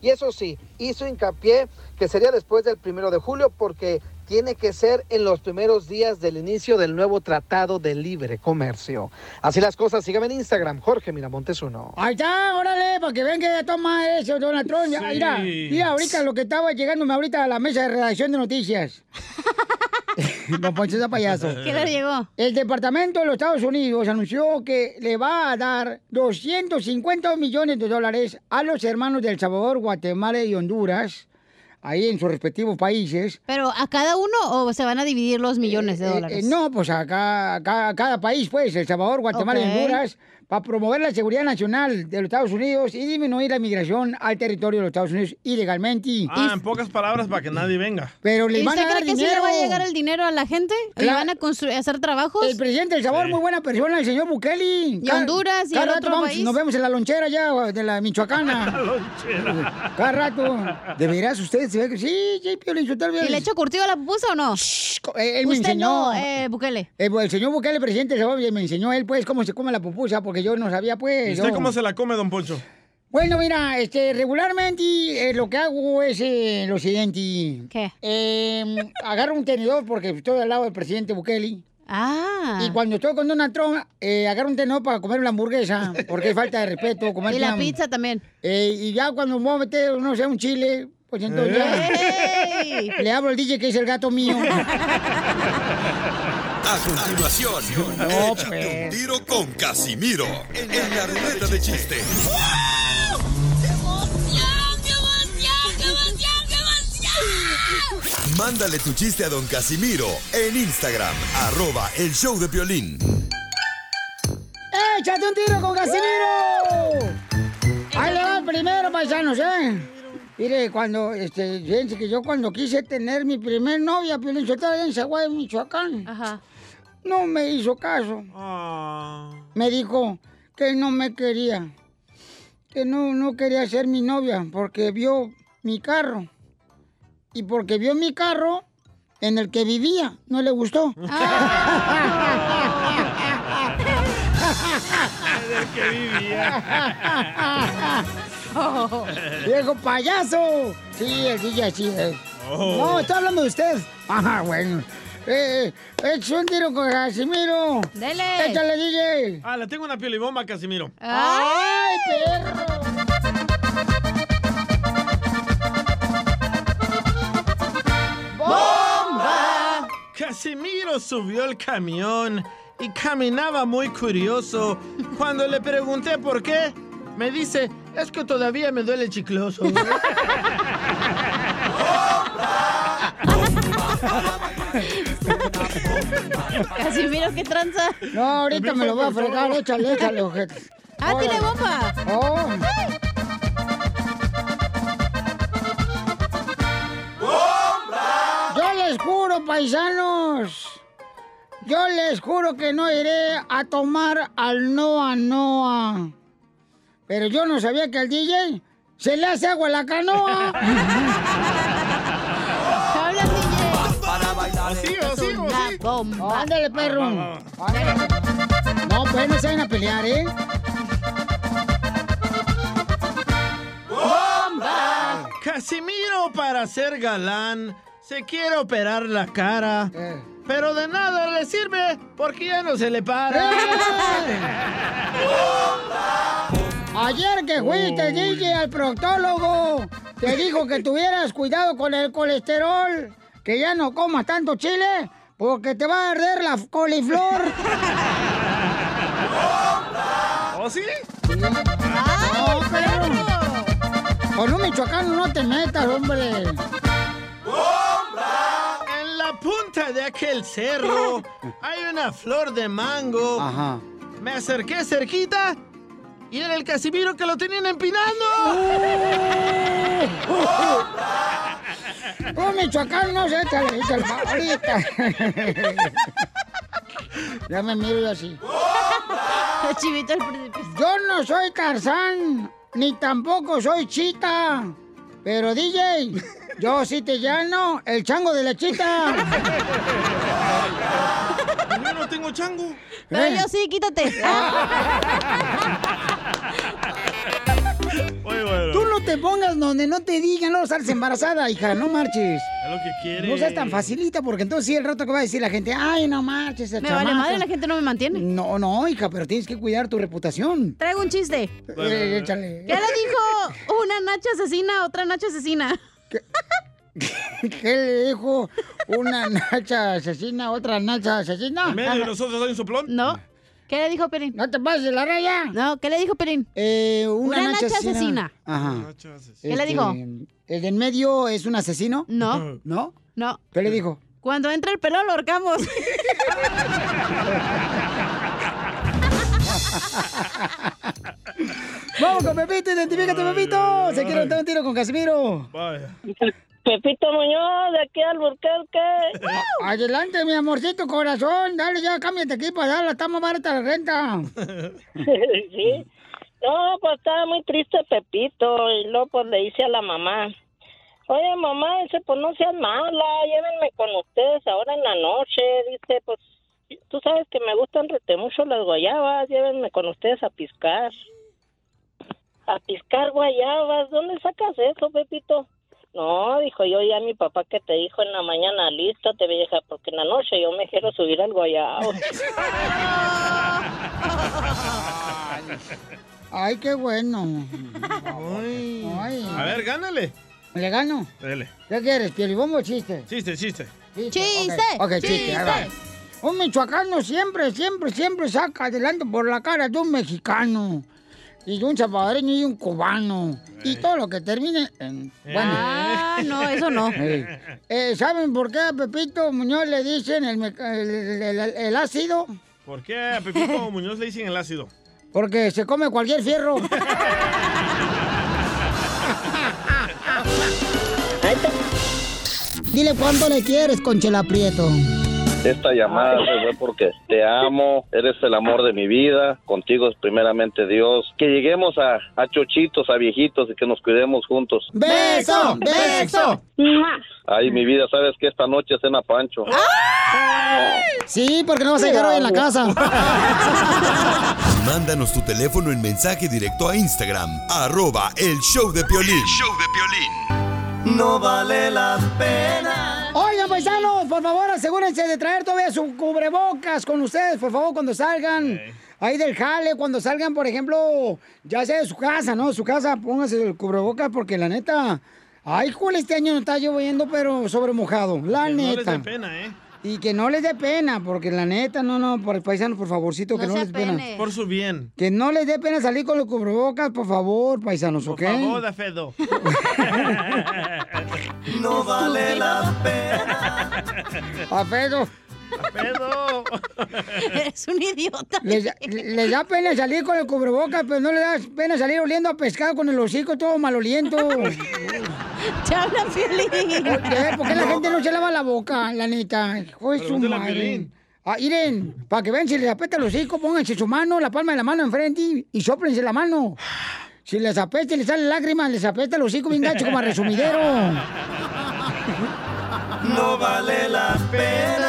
Y eso sí, hizo hincapié que sería después del primero de julio porque tiene que ser en los primeros días del inicio del nuevo Tratado de Libre Comercio. Así las cosas, síganme en Instagram, Jorge Miramontes uno. Ahí está, órale, para que vean que toma eso, Donald Trump. Ya, Sí. Mira, mira, ahorita lo que estaba llegándome ahorita a la mesa de redacción de noticias. Don Poncho de payaso. ¿Qué le llegó? El Departamento de los Estados Unidos anunció que le va a dar 250 millones de dólares a los hermanos de El Salvador, Guatemala y Honduras, ahí en sus respectivos países. ¿Pero a cada uno o se van a dividir los millones de Eh, dólares? eh, no, pues a, ca- ca- cada país, pues, El Salvador, Guatemala Ok. y Honduras, para promover la seguridad nacional de los Estados Unidos y disminuir la migración al territorio de los Estados Unidos ilegalmente. Ah, en pocas palabras, para que nadie venga. Pero les ¿Y van usted a dar cree que sí dinero. le va a llegar el dinero a la gente? ¿Le Claro. van a construir, hacer trabajos? El presidente del Sabor, Sí. muy buena persona, el señor Bukele. Y Honduras y cada el rato otro vamos- país. Nos vemos en la lonchera ya de la Michoacana. Lonchera. Cada rato. De veras, usted se ve que sí, sí, vez. ¿Y le echo curtido a la pupusa o no? Eh, él me Usted enseñó. no, eh, Bukele. Eh, pues, el señor Bukele, presidente del Sabor, me enseñó él, pues, cómo se come la pupusa, porque yo no sabía, ¿Y pues. usted yo- cómo se la come, don Poncho? Bueno, mira, este, regularmente eh, lo que hago es eh, lo siguiente. ¿Qué? Eh, agarro un tenedor porque estoy al lado del presidente Bukele. Ah. Y cuando estoy con Donald Trump, eh, agarro un tenedor para comer una hamburguesa, porque es falta de respeto. Comer Y la una- pizza también. Eh, y ya cuando me meter, no sé, un chile, pues entonces ya le hablo al DJ que es el gato mío. A continuación, No, échate pues. un tiro con Casimiro en la ruleta de chiste. Mándale tu chiste a don Casimiro en Instagram, arroba el show de violín. ¡Échate un tiro con Casimiro! Ahí le va el primero, paisanos, ¿eh? Mire, cuando, este, fíjense que yo cuando quise tener mi primer novia, Piolín Sotelo, en Zaguay, Michoacán, Ajá. No me hizo caso. Ah. Me dijo que no me quería, que no, no quería ser mi novia porque vio mi carro. Y porque vio mi carro en el que vivía, no le gustó. Del que vivía. ¡Viejo payaso! Sí, el DJ así es. Oh. No, está hablando de usted. Ajá, bueno. Eh, eh, échale un tiro con Casimiro. Dele. Échale, DJ. Ah, le tengo una piolibomba, Casimiro. ¡Ay, perro! ¡Bomba! Casimiro subió el camión y caminaba muy curioso. Cuando le pregunté por qué, me dice, es que todavía me duele el chicloso. Casimiro, qué tranza. No, ahorita me lo voy a fregar. Échale, échale, ojete. Ah, tiene bomba. Oh. Yo les juro, paisanos. Yo les juro que no iré a tomar al Noa Noa. Pero yo no sabía que al DJ se le hace agua a la canoa. sí, o Una sí? bomba. Ándale, perro. No, pues no se van a pelear, ¿eh? Casimiro para ser galán se quiere operar la cara, Eh. pero de nada le sirve porque ya no se le para. Ayer que fuiste, DJ, al proctólogo, te dijo que tuvieras cuidado con el colesterol, que ya no comas tanto chile, porque te va a arder la coliflor. ¿O sí? No, perro. Con un michoacano no te metas, hombre. En la punta de aquel cerro hay una flor de mango. Ajá. Me acerqué cerquita y era el Casimiro que lo tenían empinando. Un michoacano no ahorita. ya me miro yo así. El chivito del precipicio. Yo no soy Tarzán, ni tampoco soy Chita. Pero DJ, yo sí te llano el chango de lechita. Yo no tengo chango. Pero Eh. yo sí, quítate. Muy bueno. Tú no te pongas donde no te digan, no sales embarazada, hija, no marches. Es lo que quiere. No seas tan facilita, porque entonces sí, el rato que va a decir la gente, ay, no marches, Me vale madre, la gente no me mantiene. No, no, hija, pero tienes que cuidar tu reputación. Traigo un chiste. Eh, échale. ¿Qué le dijo una nacha asesina a otra nacha asesina? ¿Qué le dijo una nacha asesina a otra nacha asesina? ¿En medio de nosotros hay un soplón? No. ¿Qué le dijo Perín? ¿No te pases la raya? No, ¿qué le dijo Perín? Eh, una, Una nacha, nacha asesina. asesina. Ajá. ¿Qué le dijo? ¿El de en medio es un asesino? No, ¿No? no. ¿Qué le dijo? Cuando entra el pelo lo ahorcamos. Vamos con Pepito, identifícate, Pepito. Se quiere dar un tiro con Casimiro. Pepito Muñoz, de aquí al Burquerque. Adelante, mi amorcito corazón. Dale, ya, cámbiate aquí para allá. Está más barata la renta. sí. No, pues estaba muy triste Pepito y luego pues le hice a la mamá. Oye, mamá, dice, pues no seas mala, llévenme con ustedes ahora en la noche. Dice, pues tú sabes que me gustan mucho las guayabas, llévenme con ustedes a piscar. A piscar guayabas, ¿dónde sacas eso, Pepito? No, dijo yo ya mi papá que te dijo en la mañana, lístate vieja, porque en la noche yo me quiero subir al guayabo. Ay, qué bueno. Ay. A ver, gánale. ¿Le gano? Dele. ¿Qué quieres, pielibombo o chiste? Chiste, chiste. ¡Chiste! Ok, ok, chiste, ahí va. Un michoacano siempre, siempre, siempre saca adelante por la cara de un mexicano. Y un salvadoreño y un cubano. Y todo lo que termine en... Bueno. Ah, no, eso no. Eh, ¿Saben por qué a Pepito Muñoz le dicen el, meca- el- el- el- el ácido? ¿Por qué a Pepito Muñoz le dicen el ácido? Porque se come cualquier fierro. Dile cuánto le quieres, Conchela Prieto. Esta llamada se fue porque te amo, eres el amor de mi vida, contigo es primeramente Dios. Que lleguemos a, a chochitos, a viejitos y que nos cuidemos juntos. ¡Beso! ¡Beso! Ay, mi vida, sabes que esta noche cena Pancho. Sí, porque no vas a llegar hoy en la casa. Mándanos tu teléfono en mensaje directo a Instagram, arroba el show de Piolín. No vale la pena. Oigan, paisanos, por favor, asegúrense de traer todavía su cubrebocas con ustedes, por favor, cuando salgan ahí del jale, cuando salgan, por ejemplo, ya sea de su casa, ¿no? Su casa, póngase el cubrebocas porque la neta, ay, jule, este año no está lloviendo, pero sobre mojado, la Que no les neta. dé pena, ¿eh? Y que no les dé pena, porque la neta, no, no, por paisanos, por favorcito, que no, les dé pena. Por su bien. Que no les dé pena salir con los cubrebocas, por favor, paisanos, ¿ok? Por favor, da Fedo. No vale la pena. A Pedro. Pedo. Eres un idiota. Les, les da pena salir con el cubrebocas, pero no les da pena salir oliendo a pescado con el hocico todo maloliento. Te habla Piolín. Oye, ¿por qué la gente no se lava la boca, la neta? Hijo de su madre. Ah, miren, para que vean si les apesta el hocico, pónganse su mano, la palma de la mano enfrente y, y sóplense la mano. Si les apesta y les salen lágrimas, les apesta el hocico bien gacho como a resumidero. No vale la pena.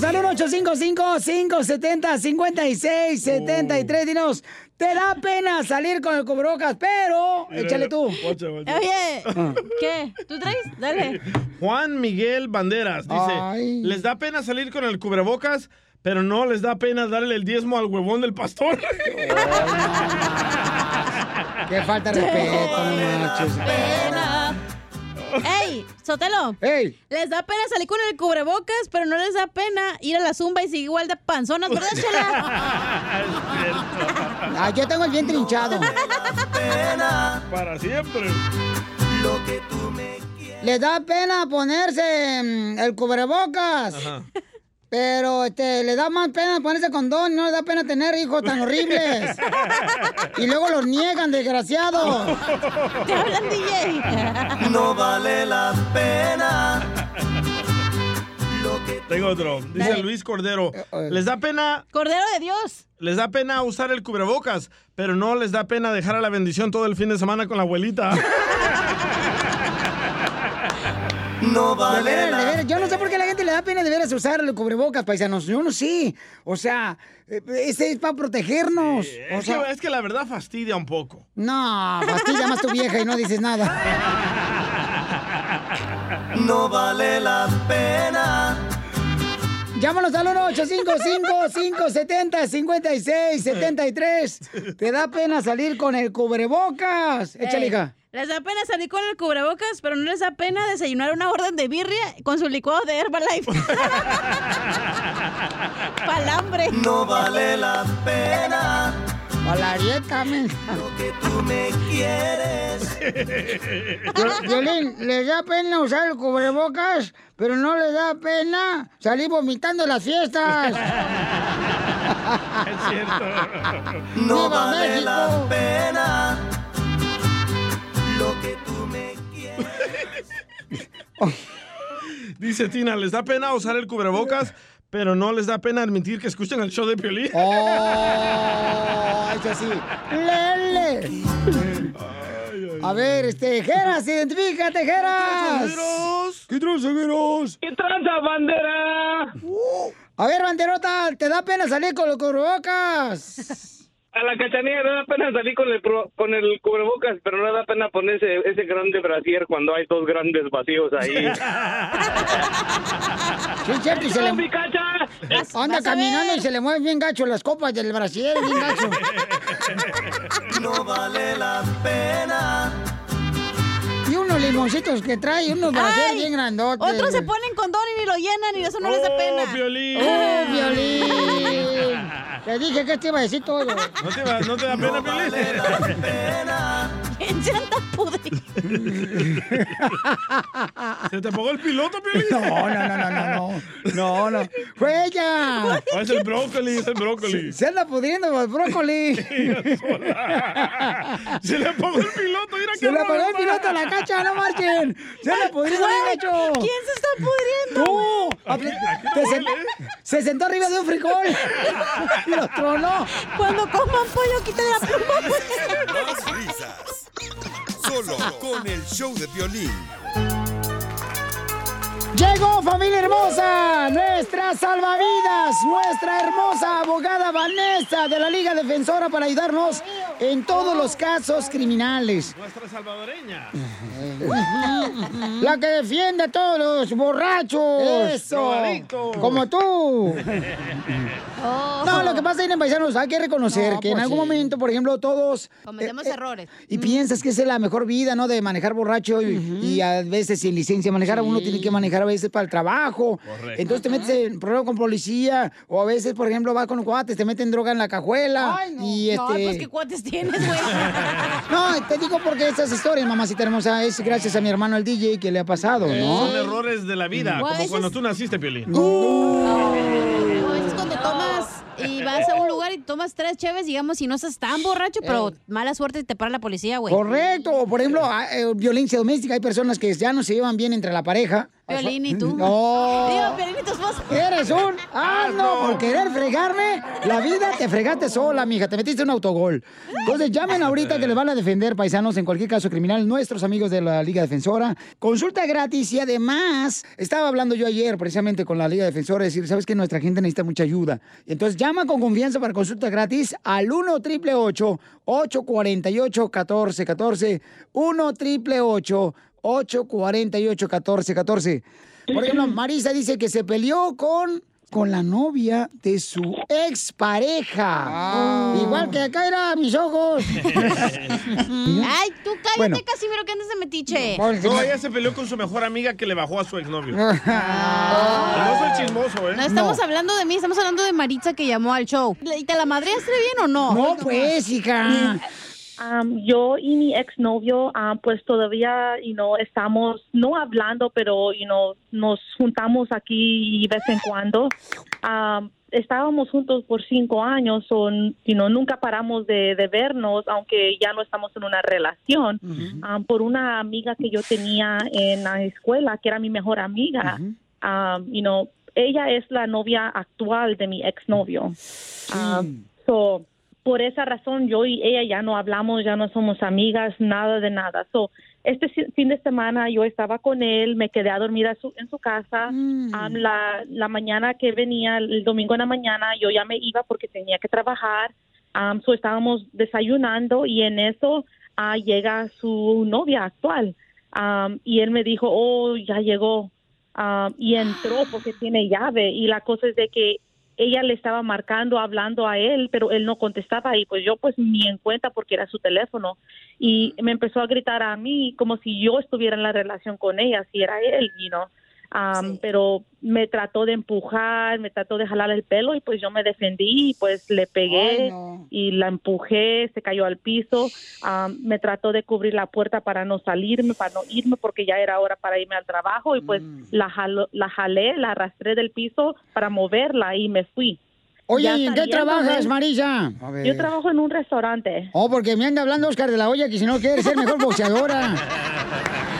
Llámanos al 1-855-570-5673. Dinos, ¿te da pena salir con el cubrebocas? Pero, échale tú. Oye, Ah. ¿qué? ¿Tú traes? Dale. Juan Miguel Banderas dice, Ay. les da pena salir con el cubrebocas, pero no les da pena darle el diezmo al huevón del pastor. Qué falta de respeto, no. ¡Ey! ¡Sotelo! ¡Ey! Les da pena salir con el cubrebocas, pero no les da pena ir a la zumba y seguir igual de panzonas, ¿verdad, Chela? Ah, yo tengo el vientre hinchado. Para siempre. Lo que tú me Les da pena ponerse mm, el cubrebocas. Pero este, le da más pena ponerse condón, no le da pena tener hijos tan horribles. y luego los niegan, desgraciados. Te hablan, DJ. No vale la pena. Tengo otro. Dice Dale. Luis Cordero. Les da pena, Cordero de Dios. les da pena usar el cubrebocas, pero no les da pena dejar a la bendición todo el fin de semana con la abuelita. No De vale veras, de la veras, Yo no sé por qué a la gente le da pena de veras usar el cubrebocas, paisanos. Yo no sé. O sea, ese es para protegernos. o Es sea, que, es que la verdad fastidia un poco. no, fastidia más tu vieja y no dices nada. No vale la pena. Llámanos al 1-855-570-5673. ¿Te da pena salir con el cubrebocas? Échale, hija. Les da pena salir con el cubrebocas, pero no les da pena desayunar una orden de birria con su licuado de Herbalife. Palambre. No vale la pena. Para la dieta, men. Tú me quieres. Violín, les da pena usar el cubrebocas, pero no les da pena salir vomitando en las fiestas. Es cierto. ¡Viva No vale México! la pena. Que tú me Dice Tina, les da pena usar el cubrebocas, pero no les da pena admitir que escuchan el show de Piolín. ¡Oh! Eso sí. ¡Lele! A ver, este, Jeras, identifícate, Jeras. ¿Qué tranza, Jeras? ¿Qué tranza, bandera? A ver, banderota, ¿te da pena salir con los cubrebocas? A la cachanilla no da pena salir con el, pro- con el cubrebocas, pero no da pena ponerse ese grande brasier cuando hay dos grandes vacíos ahí. Sí, cierto, y se le... mi cacha! Anda caminando y se le mueven bien gacho las copas del brasier, bien gacho. No vale la pena. Y unos limoncitos que trae, unos brasier bien grandotes. Otros se ponen condón y ni lo llenan y eso no les da pena. Piolín! ¡Oh, Violín! Te dije que te iba a decir todo. ¿No te, va- no te da pena, Piolín? ¿Quién se anda pudriendo? ¿Se te apagó el piloto, Piolín? No, no, no, no, no, no. No, no. ¡Fue ella! Ah, es el brócoli, es el brócoli. Se anda pudriendo el brócoli. Se le apagó el piloto, mira Se le apagó el piloto a la cacha, no marchen. Se anda pudriendo gacho. ¿Quién se está pudriendo? ¡Tú! Te sen- se sentó arriba de un frijol y lo tronó. Cuando coman pollo, quiten la pluma. Más risas. Solo con el show de violín. Llegó familia hermosa, nuestra salvavidas, nuestra hermosa abogada Vanessa de la Liga Defensora para ayudarnos en todos los casos criminales. Nuestra salvadoreña. La que defiende a todos los borrachos. Eso. Como tú. No, lo que pasa es, paisanos, hay que reconocer No, que en pues algún sí. momento, por ejemplo, todos... Cometemos eh, eh, errores. Y piensas que esa es la mejor vida, ¿no? De manejar borracho y, y a veces sin licencia manejar. Uno tiene que manejar a veces para el trabajo. Correcto. Entonces te metes en problema con policía. O a veces, por ejemplo, vas con cuates, te meten droga en la cajuela. Y No, este... pues qué cuates tienes, güey. No, te digo porque estas historias, mamacita hermosa, es gracias a mi hermano el DJ que le ha pasado, ¿no? Son errores de la vida, a como cuando tú naciste, Piolín. O a cuando tomas y vas a un lugar y tomas tres cheves, digamos, y no estás tan borracho, pero mala suerte te para la policía, güey. Correcto. O, por ejemplo, ah, eh, violencia doméstica. Hay personas que ya no se llevan bien entre la pareja. Piolín y tú. No. Digo, Piolín y tu esposa. Eres un asno por querer fregarme. La vida te fregaste sola, mija. Te metiste un autogol. Entonces llamen ahorita que les van a defender, paisanos, en cualquier caso criminal, nuestros amigos de la Liga Defensora. Consulta gratis y además, estaba hablando yo ayer precisamente con la Liga Defensora, decir, ¿sabes que Nuestra gente necesita mucha ayuda. Entonces llama con confianza para consulta gratis al 1 888 848 1414 1 888 848 1414 Por ejemplo, Marisa dice que se peleó con, con la novia de su expareja. Igual que acá era mis ojos. Ay, tú cállate, Bueno. Casimiro, que andas de metiche. No, ella se peleó con su mejor amiga que le bajó a su exnovio. no soy chismoso, ¿eh? No estamos hablando de mí, estamos hablando de Maritza que llamó al show. ¿Y te la madreaste bien o no? No, pues, hija. Am, yo y mi exnovio, ah, pues todavía, you know, estamos no hablando, pero, you know, nos juntamos aquí de vez en cuando. Am, estábamos juntos por cinco años, o, you know, nunca paramos de, de vernos, aunque ya no estamos en una relación. Am, por una amiga que yo tenía en la escuela, que era mi mejor amiga, am, you know, ella es la novia actual de mi exnovio. Am, so, por esa razón yo y ella ya no hablamos, ya no somos amigas, nada de nada. So, este fin de semana yo estaba con él, me quedé a dormir a su- en su casa. Um, la, la mañana que venía, el domingo en la mañana, yo ya me iba porque tenía que trabajar. Um, so estábamos desayunando y en eso ah, llega su novia actual. Um, y él me dijo, oh, ya llegó. Um, y entró porque tiene llave. Y la cosa es de que ella le estaba marcando, hablando a él, pero él no contestaba y pues yo pues ni en cuenta porque era su teléfono. Y me empezó a gritar a mí como si yo estuviera en la relación con ella, si era él, you Am, pero me trató de empujar, me trató de jalar el pelo y pues yo me defendí y pues le pegué y la empujé, se cayó al piso, Am, me trató de cubrir la puerta para no salirme, para no irme porque ya era hora para irme al trabajo y pues la, jalo- la jalé, la arrastré del piso para moverla y me fui. Oye, Ya ¿y en qué saliendo trabajas, Marisa? Yo trabajo en un restaurante. Oh, porque me anda hablando Oscar de la Hoya que si no quiere ser mejor boxeadora.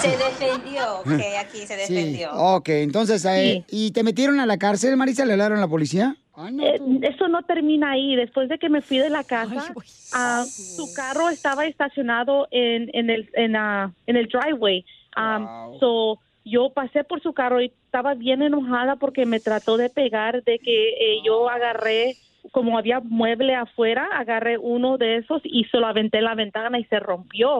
Se defendió, que aquí se Sí. defendió. Ok, entonces, eh, ¿y te metieron a la cárcel, Marisa? ¿Le hablaron a la policía? Eh, eso no termina ahí. Después de que me fui de la casa, ah, su carro estaba estacionado en, en el en, ah, en el driveway. Um, so, yo pasé por su carro y estaba bien enojada porque me trató de pegar, de que eh, yo agarré, como había mueble afuera, agarré uno de esos y se lo aventé en la ventana y se rompió.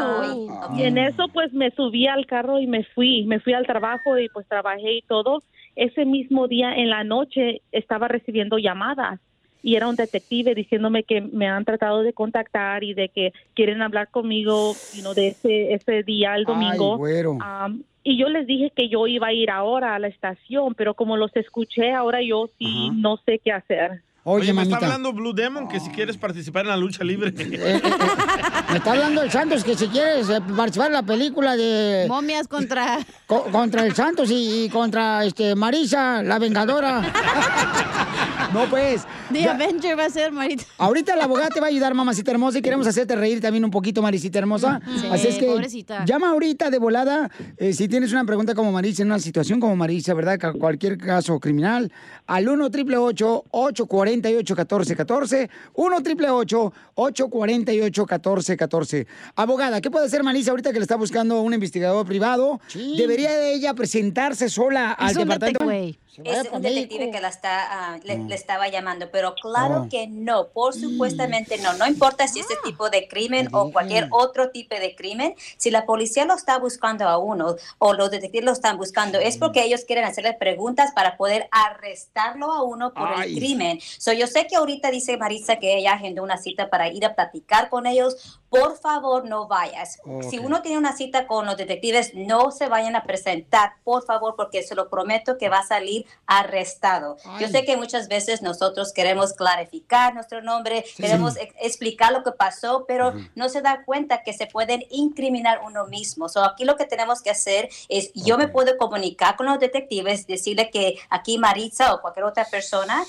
Ah, y en eso pues me subí al carro y me fui, me fui al trabajo y pues trabajé y todo. Ese mismo día en la noche estaba recibiendo llamadas y era un detective diciéndome que me han tratado de contactar y de que quieren hablar conmigo you know, de ese, ese día, el domingo. güero. Am, y yo les dije que yo iba a ir ahora a la estación, pero como los escuché, ahora yo sí no sé qué hacer. Oye, me está hablando Blue Demon que si quieres participar en la lucha libre. Me está hablando el Santos que si quieres eh, participar en la película de... Momias contra... Co- contra el Santos y, y contra este Marisa, la vengadora. no, pues. The ya- Avenger va a ser, Marita. Ahorita la abogada te va a ayudar, mamacita hermosa, y queremos hacerte reír también un poquito, Marisita hermosa. Sí, Así es que pobrecita. llama ahorita de volada eh, si tienes una pregunta como Marisa, en una situación como Marisa, ¿verdad? Cualquier caso criminal, al 1 888 848 1414 1 888 848 1414 Abogada, ¿qué puede hacer Marisa ahorita que le está buscando un investigador privado? ¿Debería de ella presentarse sola al departamento? Es un detective que la está, ah, le, le estaba llamando, pero claro Oh. que no, por supuestamente no. No importa si ese tipo de crimen o cualquier otro tipo de crimen, si la policía lo está buscando a uno o los detectives lo están buscando, es porque ellos quieren hacerle preguntas para poder arrestarlo a uno por Ay. el crimen. So, yo sé que ahorita dice Marisa que ella agendó una cita para ir a platicar con ellos. Por favor, no vayas. Si uno tiene una cita con los detectives, no se vayan a presentar, por favor, porque se lo prometo que va a salir arrestado. Yo sé que muchas veces nosotros queremos clarificar nuestro nombre, Sí. queremos ex- explicar lo que pasó, pero no se da cuenta que se pueden incriminar uno mismo. So, aquí lo que tenemos que hacer es, yo me puedo comunicar con los detectives, decirle que aquí Maritza o cualquier otra persona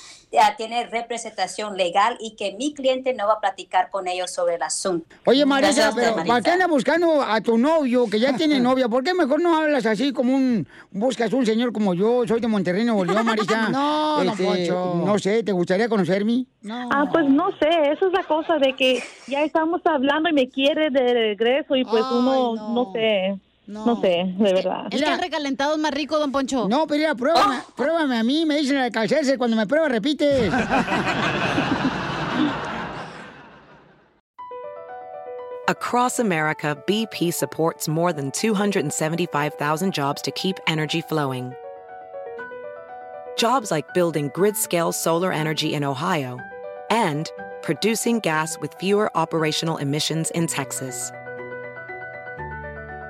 tiene representación legal y que mi cliente no va a platicar con ellos sobre el asunto. Oye, Marisa, Gracias, pero Marisa. ¿para qué andas buscando a tu novio que ya tiene novia? ¿Por qué mejor no hablas así como un... buscas un señor como yo? Soy de Monterrey, Nuevo León, Marisa. No, Este, Poncho. No sé, ¿te gustaría conocerme? Ah, pues no sé, eso es la cosa de que ya estamos hablando y me quiere de regreso y pues uno, no. sé, no. sé, de verdad. Es que el recalentado es más rico, don Poncho. No, pero mira, pruébame, oh. pruébame a mí, me dicen al calcerse, cuando me prueba repites. Across America, BP supports more than 275,000 jobs to keep energy flowing. Jobs like building grid scale solar energy in Ohio and producing gas with fewer operational emissions in Texas.